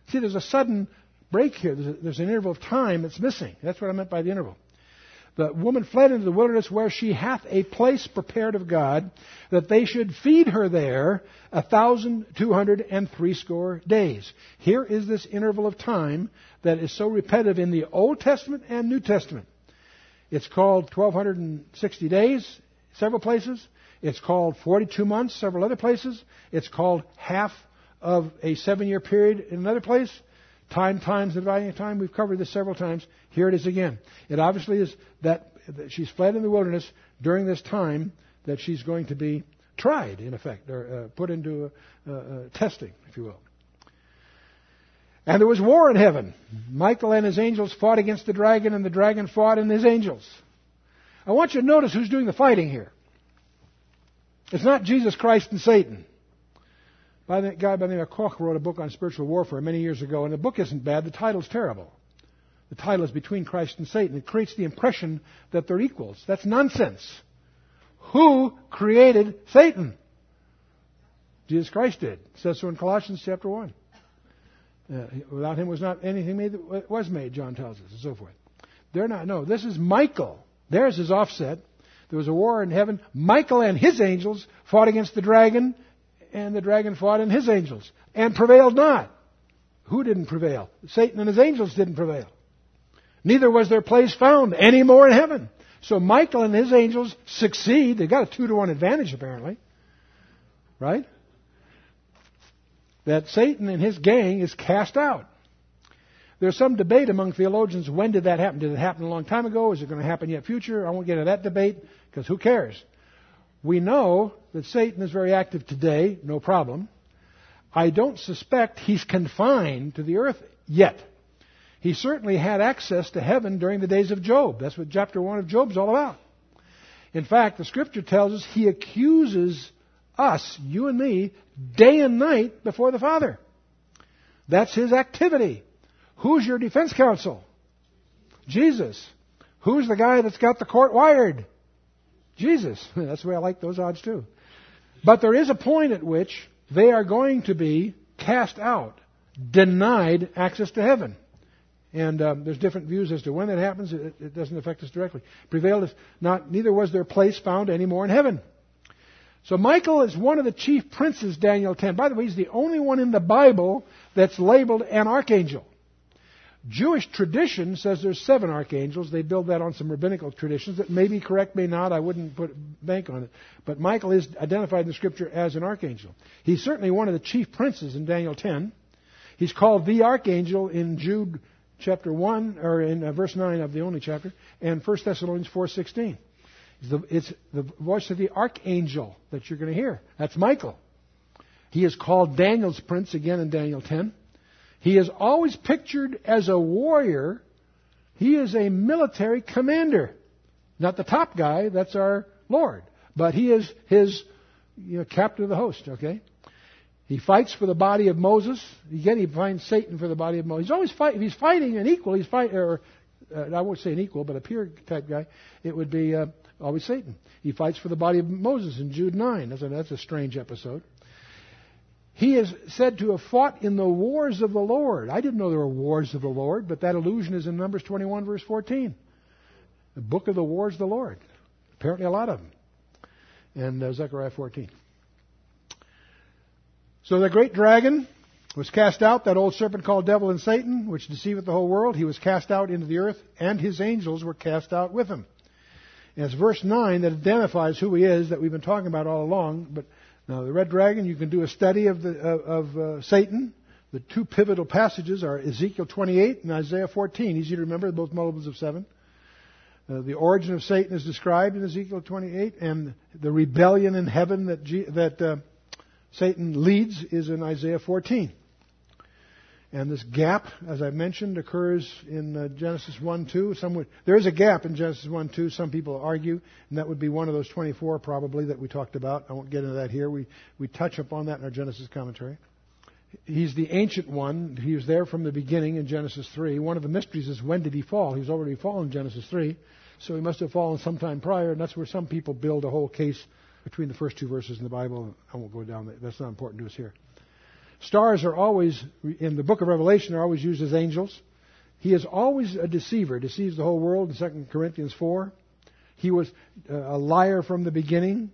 A: See, there's a sudden break here. There's, a, there's an interval of time that's missing. That's what I meant by the interval. The woman fled into the wilderness where she hath a place prepared of God, that they should feed her there a thousand two hundred and threescore days. Here is this interval of time that is so repetitive in the Old Testament and New Testament. It's called 1260 days, several places. It's called 42 months, several other places. It's called half of a seven year period in another place. Time times the dividing of time. We've covered this several times. Here it is again. It obviously is that, that she's fled in the wilderness during this time that she's going to be tried, in effect, or uh, put into testing, if you will. And there was war in heaven. Michael and his angels fought against the dragon, and the dragon fought and his angels. I want you to notice who's doing the fighting here. It's not Jesus Christ and Satan by the guy by the name of Koch wrote a book on spiritual warfare many years ago, and the book isn't bad. The title's terrible. The title is Between Christ and Satan. It creates the impression that they're equals. That's nonsense. Who created Satan? Jesus Christ did. It says so in Colossians chapter 1. Uh, without him was not anything made that was made, John tells us, and so forth. They're not, no, this is Michael. There's his offset. There was a war in heaven. Michael and his angels fought against the dragon and the dragon fought and his angels and prevailed not. Who didn't prevail? Satan and his angels didn't prevail. Neither was their place found any more in heaven. So Michael and his angels succeed. They've got a two to one advantage apparently. Right? That Satan and his gang is cast out. There's some debate among theologians when did that happen? Did it happen a long time ago? Is it going to happen yet future? I won't get into that debate because who cares? We know that Satan is very active today, no problem. I don't suspect he's confined to the earth yet. He certainly had access to heaven during the days of Job. That's what chapter 1 of Job's all about. In fact, the scripture tells us he accuses us, you and me, day and night before the Father. That's his activity. Who's your defense counsel? Jesus. Who's the guy that's got the court wired? Jesus. That's the way I like those odds too. But there is a point at which they are going to be cast out, denied access to heaven. And um, there's different views as to when that happens. It, it, doesn't affect us directly. Prevailed is not, neither was their place found anymore in heaven. So Michael is one of the chief princes, Daniel 10. By the way, he's the only one in the Bible that's labeled an archangel. Jewish tradition says there's seven archangels. They build that on some rabbinical traditions that may be correct, may not. I wouldn't put bank on it. But Michael is identified in the scripture as an archangel. He's certainly one of the chief princes in Daniel 10. He's called the archangel in Jude chapter 1, or in uh, verse 9 of the only chapter, and 1 Thessalonians 4.16. It's the, it's the voice of the archangel that you're going to hear. That's Michael. He is called Daniel's prince again in Daniel 10. He is always pictured as a warrior He is a military commander. Not the top guy, that's our Lord. But he is his you know, captain of the host, okay? He fights for the body of Moses. Again, he finds Satan for the body of Moses. He's always fighting. He's fighting an equal, he's fighting, or uh, I won't say an equal, but a peer type guy, it would be uh, always Satan. He fights for the body of Moses in Jude 9. That's a, that's a strange episode. He is said to have fought in the wars of the Lord. I didn't know there were wars of the Lord, but that allusion is in Numbers 21, verse 14. The book of the wars of the Lord. Apparently, a lot of them. And uh, Zechariah 14. So the great dragon was cast out, that old serpent called devil and Satan, which deceiveth the whole world. He was cast out into the earth, and his angels were cast out with him. And it's verse 9 that identifies who he is that we've been talking about all along. But now, the red dragon, you can do a study of, the, of, of uh, Satan. The two pivotal passages are Ezekiel 28 and Isaiah 14. Easy to remember, both multiples of seven. Uh, the origin of Satan is described in Ezekiel 28, and the rebellion in heaven that, G- that uh, Satan leads is in Isaiah 14. And this gap, as I mentioned, occurs in uh, Genesis 1 2. Some would, there is a gap in Genesis 1 2, some people argue, and that would be one of those 24 probably that we talked about. I won't get into that here. We, we touch upon that in our Genesis commentary. He's the ancient one. He was there from the beginning in Genesis 3. One of the mysteries is when did he fall? He was already fallen in Genesis 3. So he must have fallen sometime prior, and that's where some people build a whole case between the first two verses in the Bible. I won't go down that. That's not important to us here. Stars are always, in the book of Revelation, are always used as angels. He is always a deceiver, deceives the whole world in 2 Corinthians 4. He was uh, a liar from the beginning.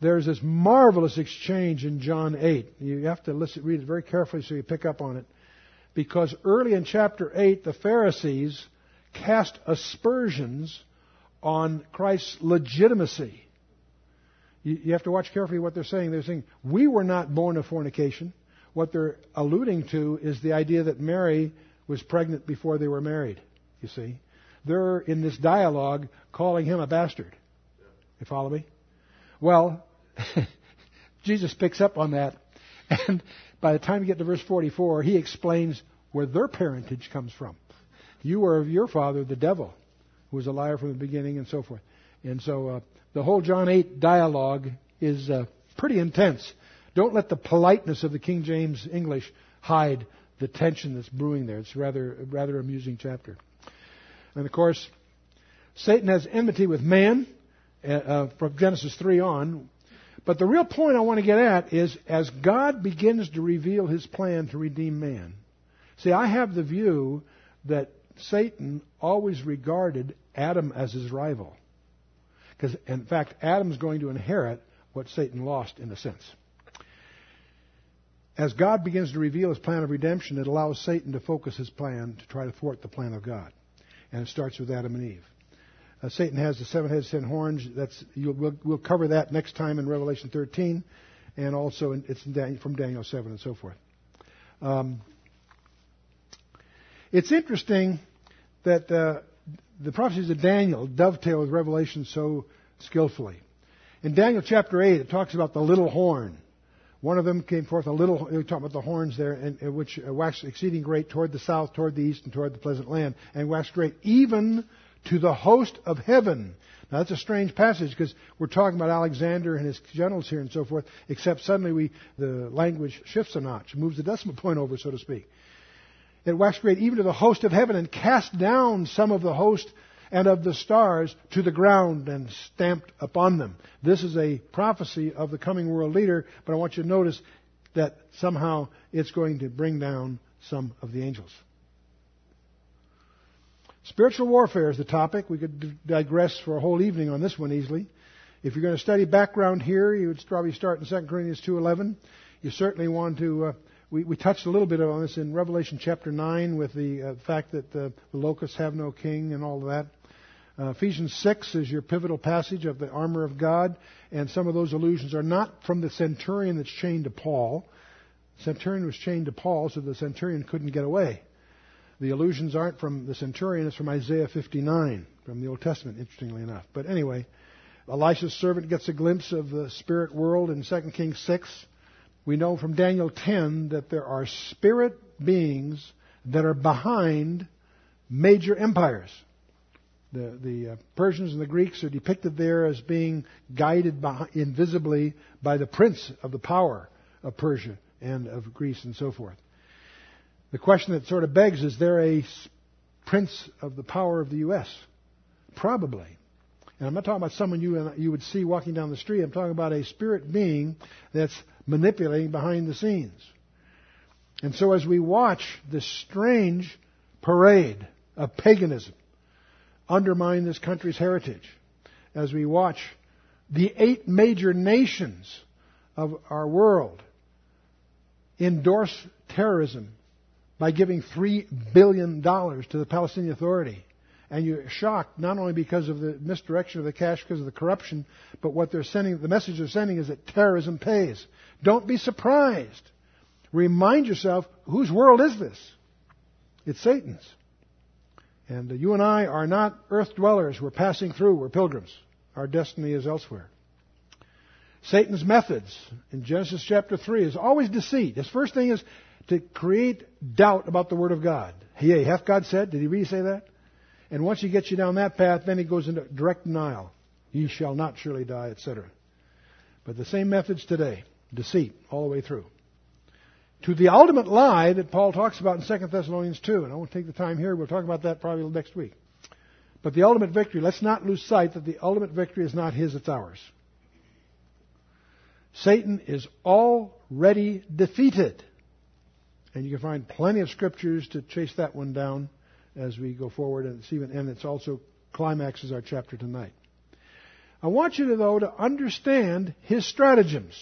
A: There's this marvelous exchange in John 8. You have to listen, read it very carefully so you pick up on it. Because early in chapter 8, the Pharisees cast aspersions on Christ's legitimacy. You, you have to watch carefully what they're saying. They're saying, We were not born of fornication what they're alluding to is the idea that Mary was pregnant before they were married, you see. They're in this dialogue calling him a bastard. You follow me? Well, Jesus picks up on that, and by the time you get to verse 44, he explains where their parentage comes from. You were of your father, the devil, who was a liar from the beginning, and so forth. And so uh, the whole John 8 dialogue is uh, pretty intense. Don't let the politeness of the King James English hide the tension that's brewing there. It's rather rather amusing chapter. And of course, Satan has enmity with man uh, uh, from Genesis 3 on. But the real point I want to get at is as God begins to reveal his plan to redeem man. See, I have the view that Satan always regarded Adam as his rival. Because, in fact, Adam's going to inherit what Satan lost in a sense as God begins to reveal his plan of redemption, it allows Satan to focus his plan to try to thwart the plan of God. And it starts with Adam and Eve. Uh, Satan has the seven heads, ten horns. That's we'll, we'll, cover that next time in Revelation 13, and also in, it's in Daniel, from Daniel 7 and so forth. Um, it's interesting that uh, the prophecies of Daniel dovetail with Revelation so skillfully. In Daniel chapter 8, it talks about the little horn. One of them came forth a little, we talk about the horns there, and, and which waxed exceeding great toward the south, toward the east, and toward the pleasant land, and waxed great even to the host of heaven. Now that's a strange passage because we're talking about Alexander and his generals here and so forth, except suddenly we, the language shifts a notch, moves the decimal point over, so to speak. It waxed great even to the host of heaven and cast down some of the host and of the stars to the ground and stamped upon them. This is a prophecy of the coming world leader, but I want you to notice that somehow it's going to bring down some of the angels. Spiritual warfare is the topic. We could digress for a whole evening on this one easily. If you're going to study background here, you would probably start in 2 Corinthians 2.11. You certainly want to, uh, we, we, touched a little bit on this in Revelation chapter 9 with the uh, fact that uh, the locusts have no king and all of that. Uh, Ephesians 6 is your pivotal passage of the armor of God, and some of those allusions are not from the centurion that's chained to Paul. The centurion was chained to Paul, so the centurion couldn't get away. The allusions aren't from the centurion, it's from Isaiah 59, from the Old Testament, interestingly enough. But anyway, Elisha's servant gets a glimpse of the spirit world in 2 Kings 6. We know from Daniel 10 that there are spirit beings that are behind major empires. The, the uh, Persians and the Greeks are depicted there as being guided by, invisibly by the prince of the power of Persia and of Greece and so forth. The question that sort of begs is there a prince of the power of the U.S.? Probably. And I'm not talking about someone you, you would see walking down the street. I'm talking about a spirit being that's manipulating behind the scenes. And so as we watch this strange parade of paganism undermine this country's heritage, as we watch the eight major nations of our world endorse terrorism by giving $3 billion to the Palestinian Authority. And you're shocked not only because of the misdirection of the cash, because of the corruption, but what they're sending, the message they're sending is that terrorism pays. Don't be surprised. Remind yourself, whose world is this? It's Satan's. And uh, you and I are not earth dwellers. We're passing through. We're pilgrims. Our destiny is elsewhere. Satan's methods in Genesis chapter 3 is always deceit. His first thing is to create doubt about the Word of God. Yea, hath God said? Did he really say that? And once he gets you down that path, then he goes into direct denial. Ye shall not surely die, etc. But the same methods today. Deceit all the way through. To the ultimate lie that Paul talks about in 2 Thessalonians 2, and I won't take the time here, we'll talk about that probably next week. But the ultimate victory, let's not lose sight that the ultimate victory is not his, it's ours. Satan is already defeated. And you can find plenty of scriptures to chase that one down as we go forward, and it's even and it's also climaxes our chapter tonight. I want you to though to understand his stratagems.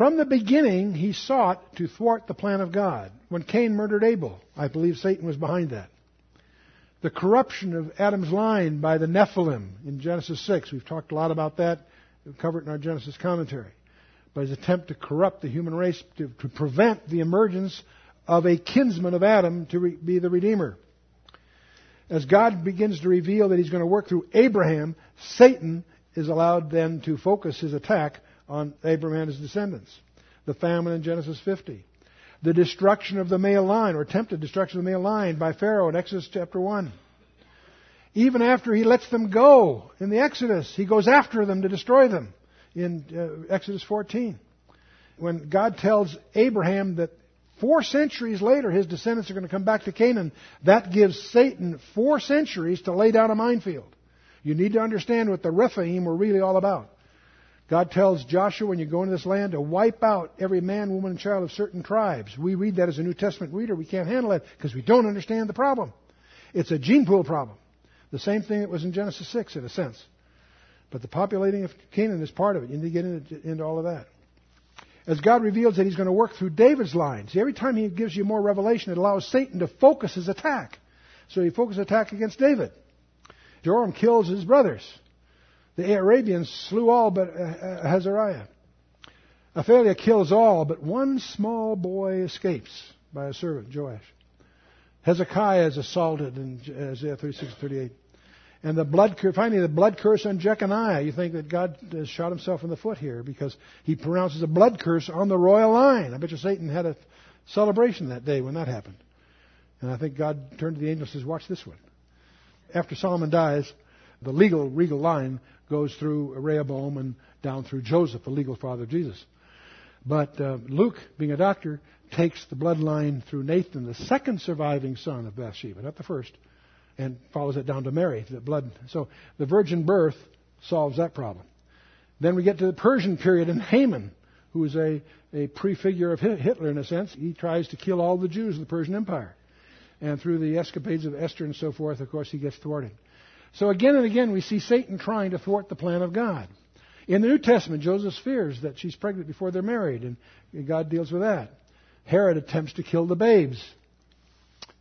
A: From the beginning, he sought to thwart the plan of God. When Cain murdered Abel, I believe Satan was behind that. The corruption of Adam's line by the Nephilim in Genesis 6, we've talked a lot about that, we covered in our Genesis commentary But his attempt to corrupt the human race to, to prevent the emergence of a kinsman of Adam to re, be the Redeemer. As God begins to reveal that he's going to work through Abraham, Satan is allowed then to focus his attack on Abraham and his descendants. The famine in Genesis 50. The destruction of the male line, or attempted destruction of the male line by Pharaoh in Exodus chapter 1. Even after he lets them go in the Exodus, he goes after them to destroy them in uh, Exodus 14. When God tells Abraham that four centuries later his descendants are going to come back to Canaan, that gives Satan four centuries to lay down a minefield. You need to understand what the Rephaim were really all about. God tells Joshua when you go into this land to wipe out every man, woman, and child of certain tribes. We read that as a New Testament reader. We can't handle it because we don't understand the problem. It's a gene pool problem. The same thing that was in Genesis 6 in a sense. But the populating of Canaan is part of it. You need to get into, into all of that. As God reveals that He's going to work through David's lines, every time He gives you more revelation, it allows Satan to focus his attack. So He focuses attack against David. Joram kills his brothers. The Arabians slew all but. Uh, uh, Athaliah kills all, but one small boy escapes by a servant, Joash. Hezekiah is assaulted in Isaiah 36 38. And the blood, finally, the blood curse on Jeconiah. You think that God has shot himself in the foot here because he pronounces a blood curse on the royal line. I bet you Satan had a celebration that day when that happened. And I think God turned to the angel and says, Watch this one. After Solomon dies, the legal, regal line goes through Rehoboam and down through Joseph, the legal father of Jesus. But uh, Luke, being a doctor, takes the bloodline through Nathan, the second surviving son of Bathsheba, not the first and follows it down to Mary, the blood. So the virgin birth solves that problem. Then we get to the Persian period and Haman, who is a, a prefigure of Hitler in a sense. He tries to kill all the Jews of the Persian Empire. And through the escapades of Esther and so forth, of course, he gets thwarted. So again and again, we see Satan trying to thwart the plan of God. In the New Testament, Joseph fears that she's pregnant before they're married, and God deals with that. Herod attempts to kill the babes.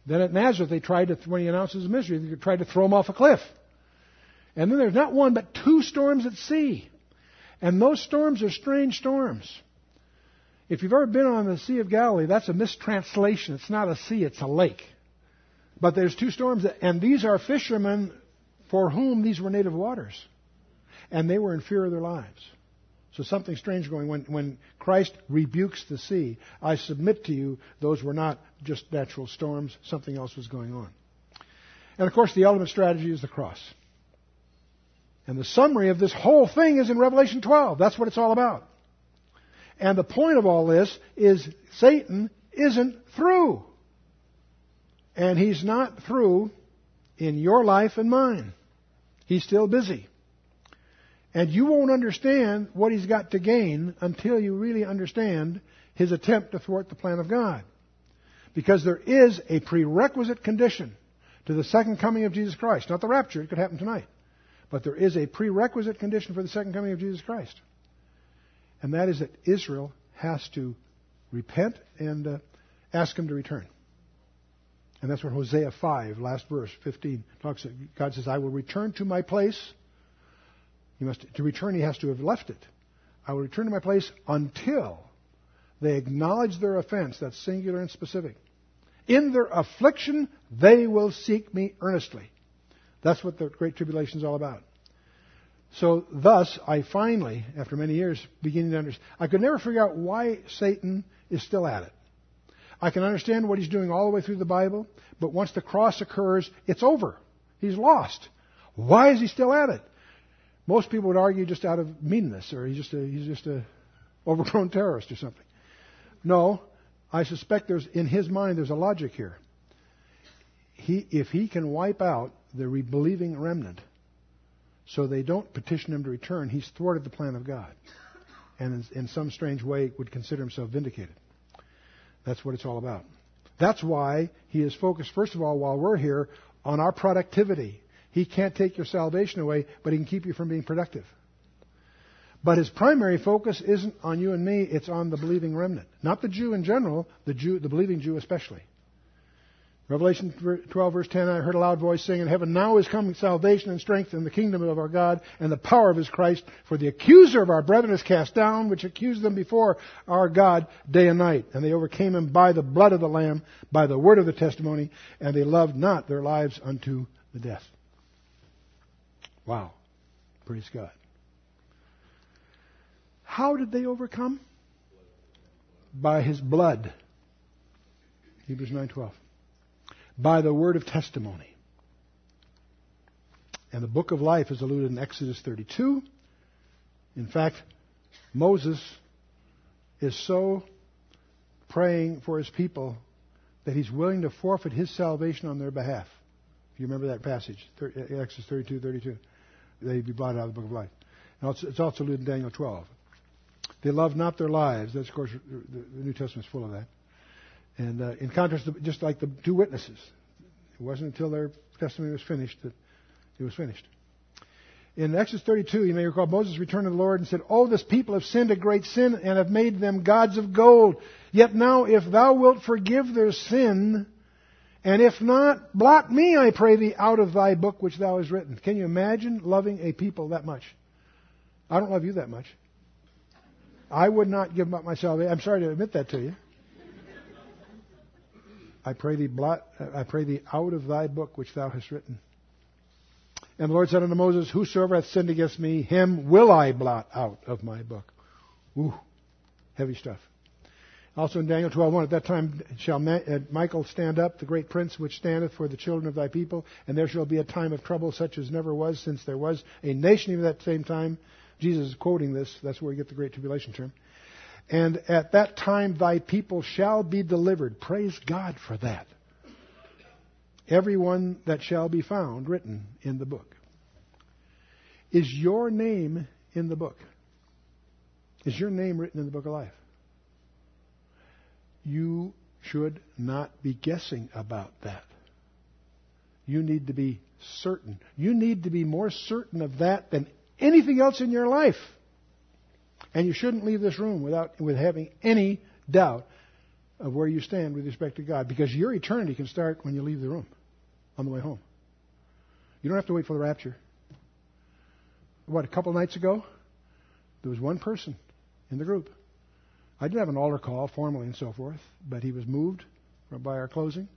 A: Then at Nazareth, they tried to, when he announces his ministry, they tried to throw him off a cliff. And then there's not one, but two storms at sea. And those storms are strange storms. If you've ever been on the Sea of Galilee, that's a mistranslation. It's not a sea, it's a lake. But there's two storms, and these are fishermen for whom these were native waters. And they were in fear of their lives. So something strange going when when Christ rebukes the sea. I submit to you, those were not just natural storms. Something else was going on. And of course, the ultimate strategy is the cross. And the summary of this whole thing is in Revelation 12. That's what it's all about. And the point of all this is Satan isn't through. And he's not through in your life and mine. He's still busy. And you won't understand what he's got to gain until you really understand his attempt to thwart the plan of God. Because there is a prerequisite condition to the second coming of Jesus Christ. Not the rapture, it could happen tonight. But there is a prerequisite condition for the second coming of Jesus Christ. And that is that Israel has to repent and uh, ask him to return. And that's what Hosea 5, last verse, 15, talks. God says, I will return to my place. He must, to return, he has to have left it. I will return to my place until they acknowledge their offense. That's singular and specific. In their affliction, they will seek me earnestly. That's what the Great Tribulation is all about. So, thus, I finally, after many years, beginning to understand. I could never figure out why Satan is still at it. I can understand what he's doing all the way through the Bible, but once the cross occurs, it's over. He's lost. Why is he still at it? Most people would argue just out of meanness, or he's just a, he's just a overgrown terrorist or something. No, I suspect there's in his mind there's a logic here. He, if he can wipe out the believing remnant, so they don't petition him to return, he's thwarted the plan of God, and in, in some strange way would consider himself vindicated. That's what it's all about. That's why he is focused, first of all, while we're here, on our productivity. He can't take your salvation away, but he can keep you from being productive. But his primary focus isn't on you and me, it's on the believing remnant. Not the Jew in general, the Jew, the believing Jew especially. Revelation 12, verse 10, I heard a loud voice saying in heaven, Now is coming salvation and strength in the kingdom of our God and the power of his Christ, for the accuser of our brethren is cast down, which accused them before our God day and night. And they overcame him by the blood of the Lamb, by the word of the testimony, and they loved not their lives unto the death. Wow. Praise God. How did they overcome? By his blood. Hebrews 9:12 by the word of testimony. And the book of life is alluded in Exodus 32. In fact, Moses is so praying for his people that he's willing to forfeit his salvation on their behalf. If you remember that passage, uh, Exodus 32, 32, they'd be blotted out of the book of life. Now it's also alluded in Daniel 12. They love not their lives. That's, of course, the New Testament is full of that. And uh, in contrast, to, just like the two witnesses, it wasn't until their testimony was finished that it was finished. In Exodus 32, you may recall Moses returned to the Lord and said, Oh, this people have sinned a great sin and have made them gods of gold. Yet now, if thou wilt forgive their sin, and if not, blot me, I pray thee, out of thy book which thou hast written. Can you imagine loving a people that much? I don't love you that much. I would not give up my salvation. I'm sorry to admit that to you. I pray thee blot, I pray thee out of thy book which thou hast written. And the Lord said unto Moses, Whosoever hath sinned against me, him will I blot out of my book. Ooh, heavy stuff. Also in Daniel 12:1, at that time shall uh, Michael stand up, the great prince which standeth for the children of thy people, and there shall be a time of trouble such as never was since there was a nation even at that same time. Jesus is quoting this. That's where we get the great tribulation term. And at that time thy people shall be delivered. Praise God for that. Everyone that shall be found written in the book. Is your name in the book? Is your name written in the book of life? You should not be guessing about that. You need to be certain. You need to be more certain of that than anything else in your life. And you shouldn't leave this room without with having any doubt of where you stand with respect to God, because your eternity can start when you leave the room on the way home. You don't have to wait for the rapture. What, a couple nights ago, there was one person in the group. I did have an altar call formally and so forth, but he was moved by our closing,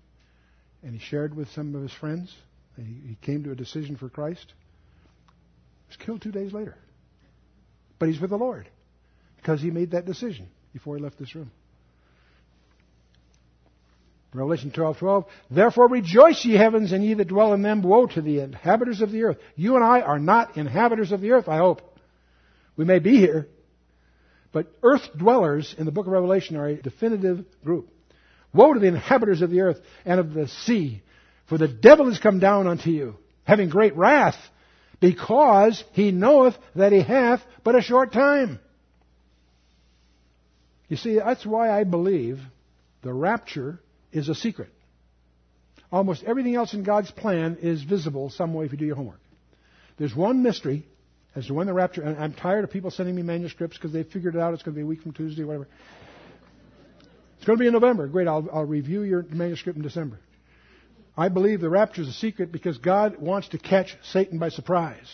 A: and he shared with some of his friends. And he, he came to a decision for Christ. He was killed two days later. But he's with the Lord because he made that decision before he left this room. Revelation 12, 12. Therefore rejoice ye heavens and ye that dwell in them. Woe to the inhabitants of the earth. You and I are not inhabitants of the earth, I hope. We may be here. But earth dwellers in the book of Revelation are a definitive group. Woe to the inhabitants of the earth and of the sea, for the devil is come down unto you, having great wrath, because he knoweth that he hath but a short time. You see, that's why I believe the rapture is a secret. Almost everything else in God's plan is visible some way if you do your homework. There's one mystery as to when the rapture, and I'm tired of people sending me manuscripts because they figured it out. It's going to be a week from Tuesday, whatever. It's going to be in November. Great. I'll, I'll review your manuscript in December. I believe the rapture is a secret because God wants to catch Satan by surprise.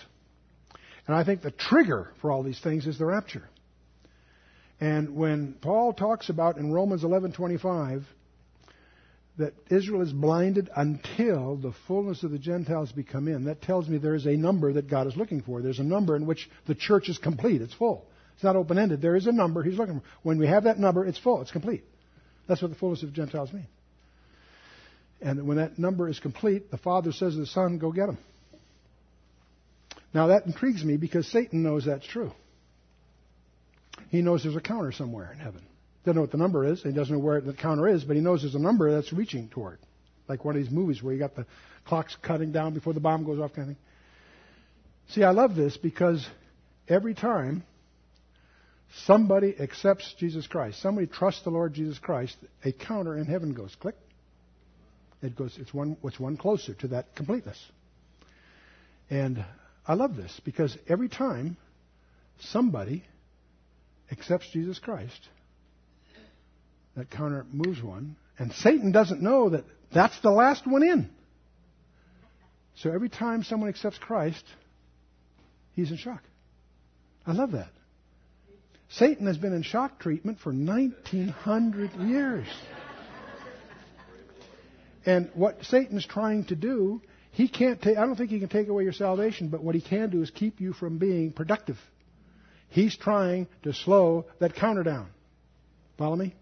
A: And I think the trigger for all these things is the rapture. And when Paul talks about in Romans 11:25 that Israel is blinded until the fullness of the Gentiles become in. That tells me there is a number that God is looking for. There's a number in which the church is complete. It's full. It's not open ended. There is a number He's looking for. When we have that number, it's full. It's complete. That's what the fullness of Gentiles mean. And when that number is complete, the Father says to the Son, Go get them. Now that intrigues me because Satan knows that's true. He knows there's a counter somewhere in heaven. Doesn't know what the number is. He doesn't know where the counter is, but he knows there's a number that's reaching toward. Like one of these movies where you got the clocks cutting down before the bomb goes off kind of thing. See, I love this because every time somebody accepts Jesus Christ, somebody trusts the Lord Jesus Christ, a counter in heaven goes click. It goes, it's one, it's one closer to that completeness. And I love this because every time somebody accepts Jesus Christ, that counter moves one. And Satan doesn't know that that's the last one in. So every time someone accepts Christ, he's in shock. I love that. Satan has been in shock treatment for 1900 years. And what Satan's trying to do, he can't take, I don't think he can take away your salvation, but what he can do is keep you from being productive. He's trying to slow that counter down. Follow me?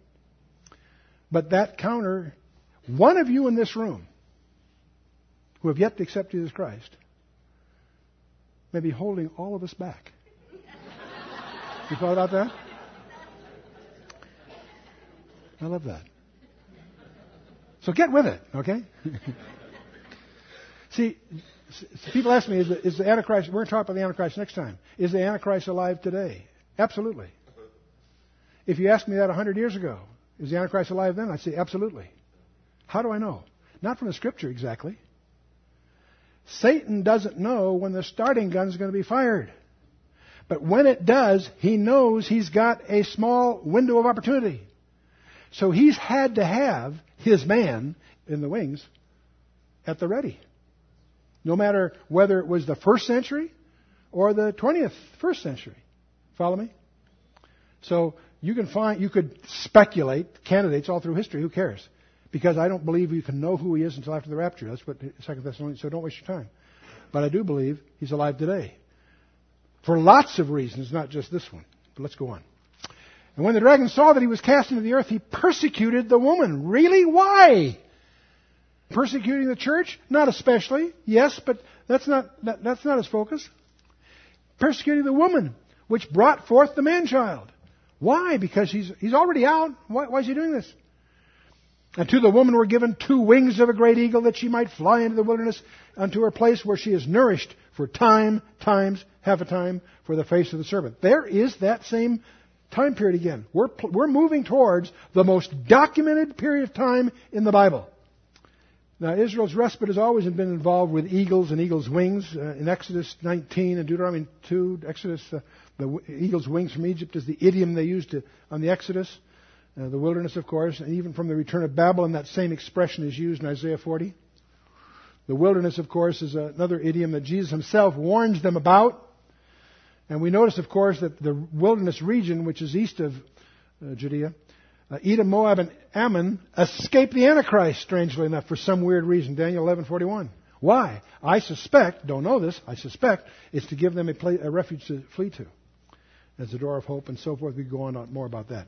A: But that counter, one of you in this room who have yet to accept Jesus Christ may be holding all of us back. You thought about that? I love that. So get with it, okay? See, people ask me, is the, is the Antichrist, we're going to talk about the Antichrist next time. Is the Antichrist alive today? Absolutely. If you asked me that 100 years ago, is the Antichrist alive then? I'd say absolutely. How do I know? Not from the scripture exactly. Satan doesn't know when the starting gun is going to be fired. But when it does, he knows he's got a small window of opportunity. So he's had to have his man in the wings at the ready. No matter whether it was the first century or the 20th, first century. Follow me? So you can find, you could speculate candidates all through history. Who cares? Because I don't believe you can know who he is until after the rapture. That's what Second Thessalonians. So don't waste your time. But I do believe he's alive today, for lots of reasons, not just this one. But let's go on. And when the dragon saw that he was cast into the earth, he persecuted the woman. Really? Why? Persecuting the church? Not especially. Yes, but that's not, that, that's not his focus. Persecuting the woman, which brought forth the man child. Why? Because he's, he's already out. Why, why is he doing this? And to the woman were given two wings of a great eagle that she might fly into the wilderness unto her place where she is nourished for time, times, half a time for the face of the serpent. There is that same time period again. We're, we're moving towards the most documented period of time in the Bible. Now, Israel's respite has always been involved with eagles and eagles' wings. Uh, in Exodus 19 and Deuteronomy 2, Exodus uh, the eagle's wings from Egypt is the idiom they used to, on the Exodus, uh, the wilderness, of course, and even from the return of Babylon, that same expression is used in Isaiah 40. The wilderness, of course, is another idiom that Jesus himself warns them about. And we notice, of course, that the wilderness region, which is east of uh, Judea, uh, Edom, Moab, and Ammon, escape the Antichrist, strangely enough, for some weird reason. Daniel 11:41. Why? I suspect, don't know this, I suspect it's to give them a, place, a refuge to flee to as a door of hope and so forth. We go on more about that.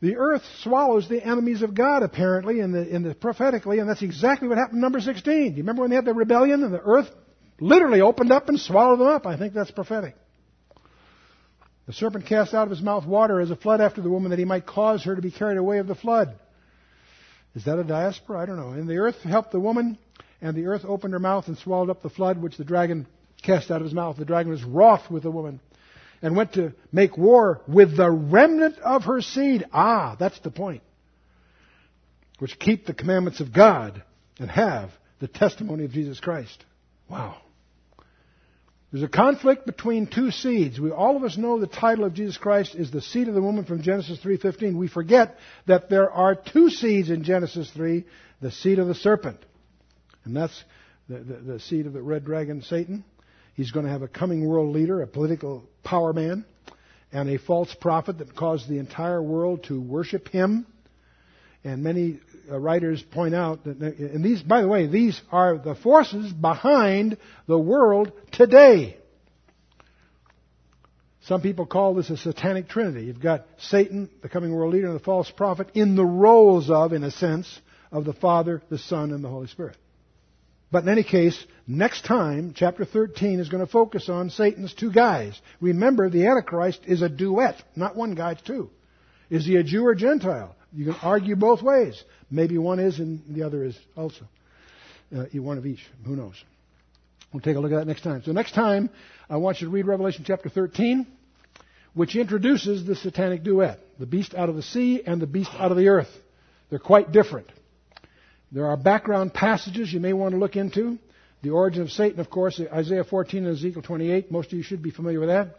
A: The earth swallows the enemies of God, apparently, in the, in the prophetically, and that's exactly what happened in number 16. Do you remember when they had the rebellion and the earth literally opened up and swallowed them up? I think that's prophetic. The serpent cast out of his mouth water as a flood after the woman that he might cause her to be carried away of the flood. Is that a diaspora? I don't know. And the earth helped the woman, and the earth opened her mouth and swallowed up the flood which the dragon cast out of his mouth. The dragon was wroth with the woman and went to make war with the remnant of her seed. Ah, that's the point. Which keep the commandments of God and have the testimony of Jesus Christ. Wow. There's a conflict between two seeds. We, all of us know the title of Jesus Christ is the seed of the woman from Genesis 3.15. We forget that there are two seeds in Genesis 3, the seed of the serpent. And that's the, the, the seed of the red dragon, Satan. He's going to have a coming world leader, a political power man, and a false prophet that caused the entire world to worship him. And many Uh, writers point out that, and these, by the way, these are the forces behind the world today. Some people call this a satanic trinity. You've got Satan, the coming world leader, and the false prophet in the roles of, in a sense, of the Father, the Son, and the Holy Spirit. But in any case, next time, chapter 13 is going to focus on Satan's two guys. Remember, the Antichrist is a duet, not one guy, it's two. Is he a Jew or Gentile? You can argue both ways. Maybe one is and the other is also. Uh, one of each. Who knows? We'll take a look at that next time. So next time, I want you to read Revelation chapter 13, which introduces the satanic duet. The beast out of the sea and the beast out of the earth. They're quite different. There are background passages you may want to look into. The origin of Satan, of course, Isaiah 14 and Ezekiel 28. Most of you should be familiar with that.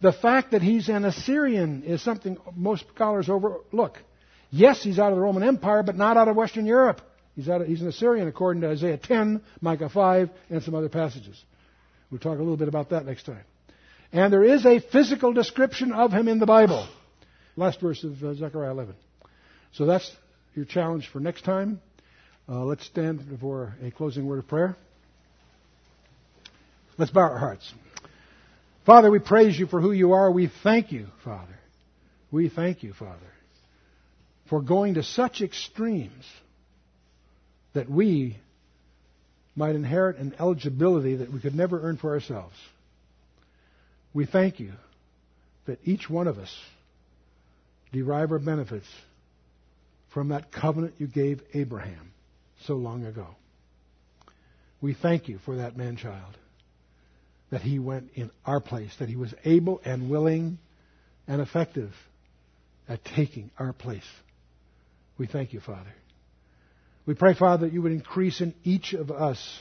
A: The fact that he's an Assyrian is something most scholars overlook. Yes, he's out of the Roman Empire, but not out of Western Europe. He's, of, he's an Assyrian according to Isaiah 10, Micah 5, and some other passages. We'll talk a little bit about that next time. And there is a physical description of him in the Bible. Last verse of uh, Zechariah 11. So that's your challenge for next time. Uh, let's stand for a closing word of prayer. Let's bow our hearts. Father, we praise you for who you are. We thank you, Father. We thank you, Father, for going to such extremes that we might inherit an eligibility that we could never earn for ourselves. We thank you that each one of us derive our benefits from that covenant you gave Abraham so long ago. We thank you for that man child, that he went in our place, that he was able and willing and effective at taking our place. We thank you, Father. We pray, Father, that you would increase in each of us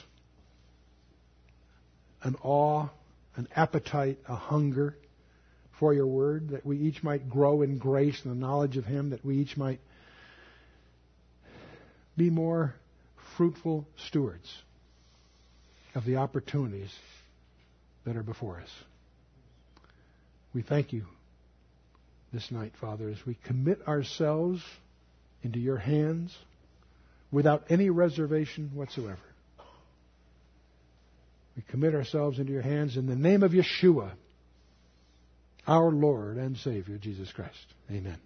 A: an awe, an appetite, a hunger for your word, that we each might grow in grace and the knowledge of him, that we each might be more fruitful stewards of the opportunities that are before us. We thank you this night, Father, as we commit ourselves into your hands without any reservation whatsoever. We commit ourselves into your hands in the name of Yeshua, our Lord and Savior, Jesus Christ. Amen.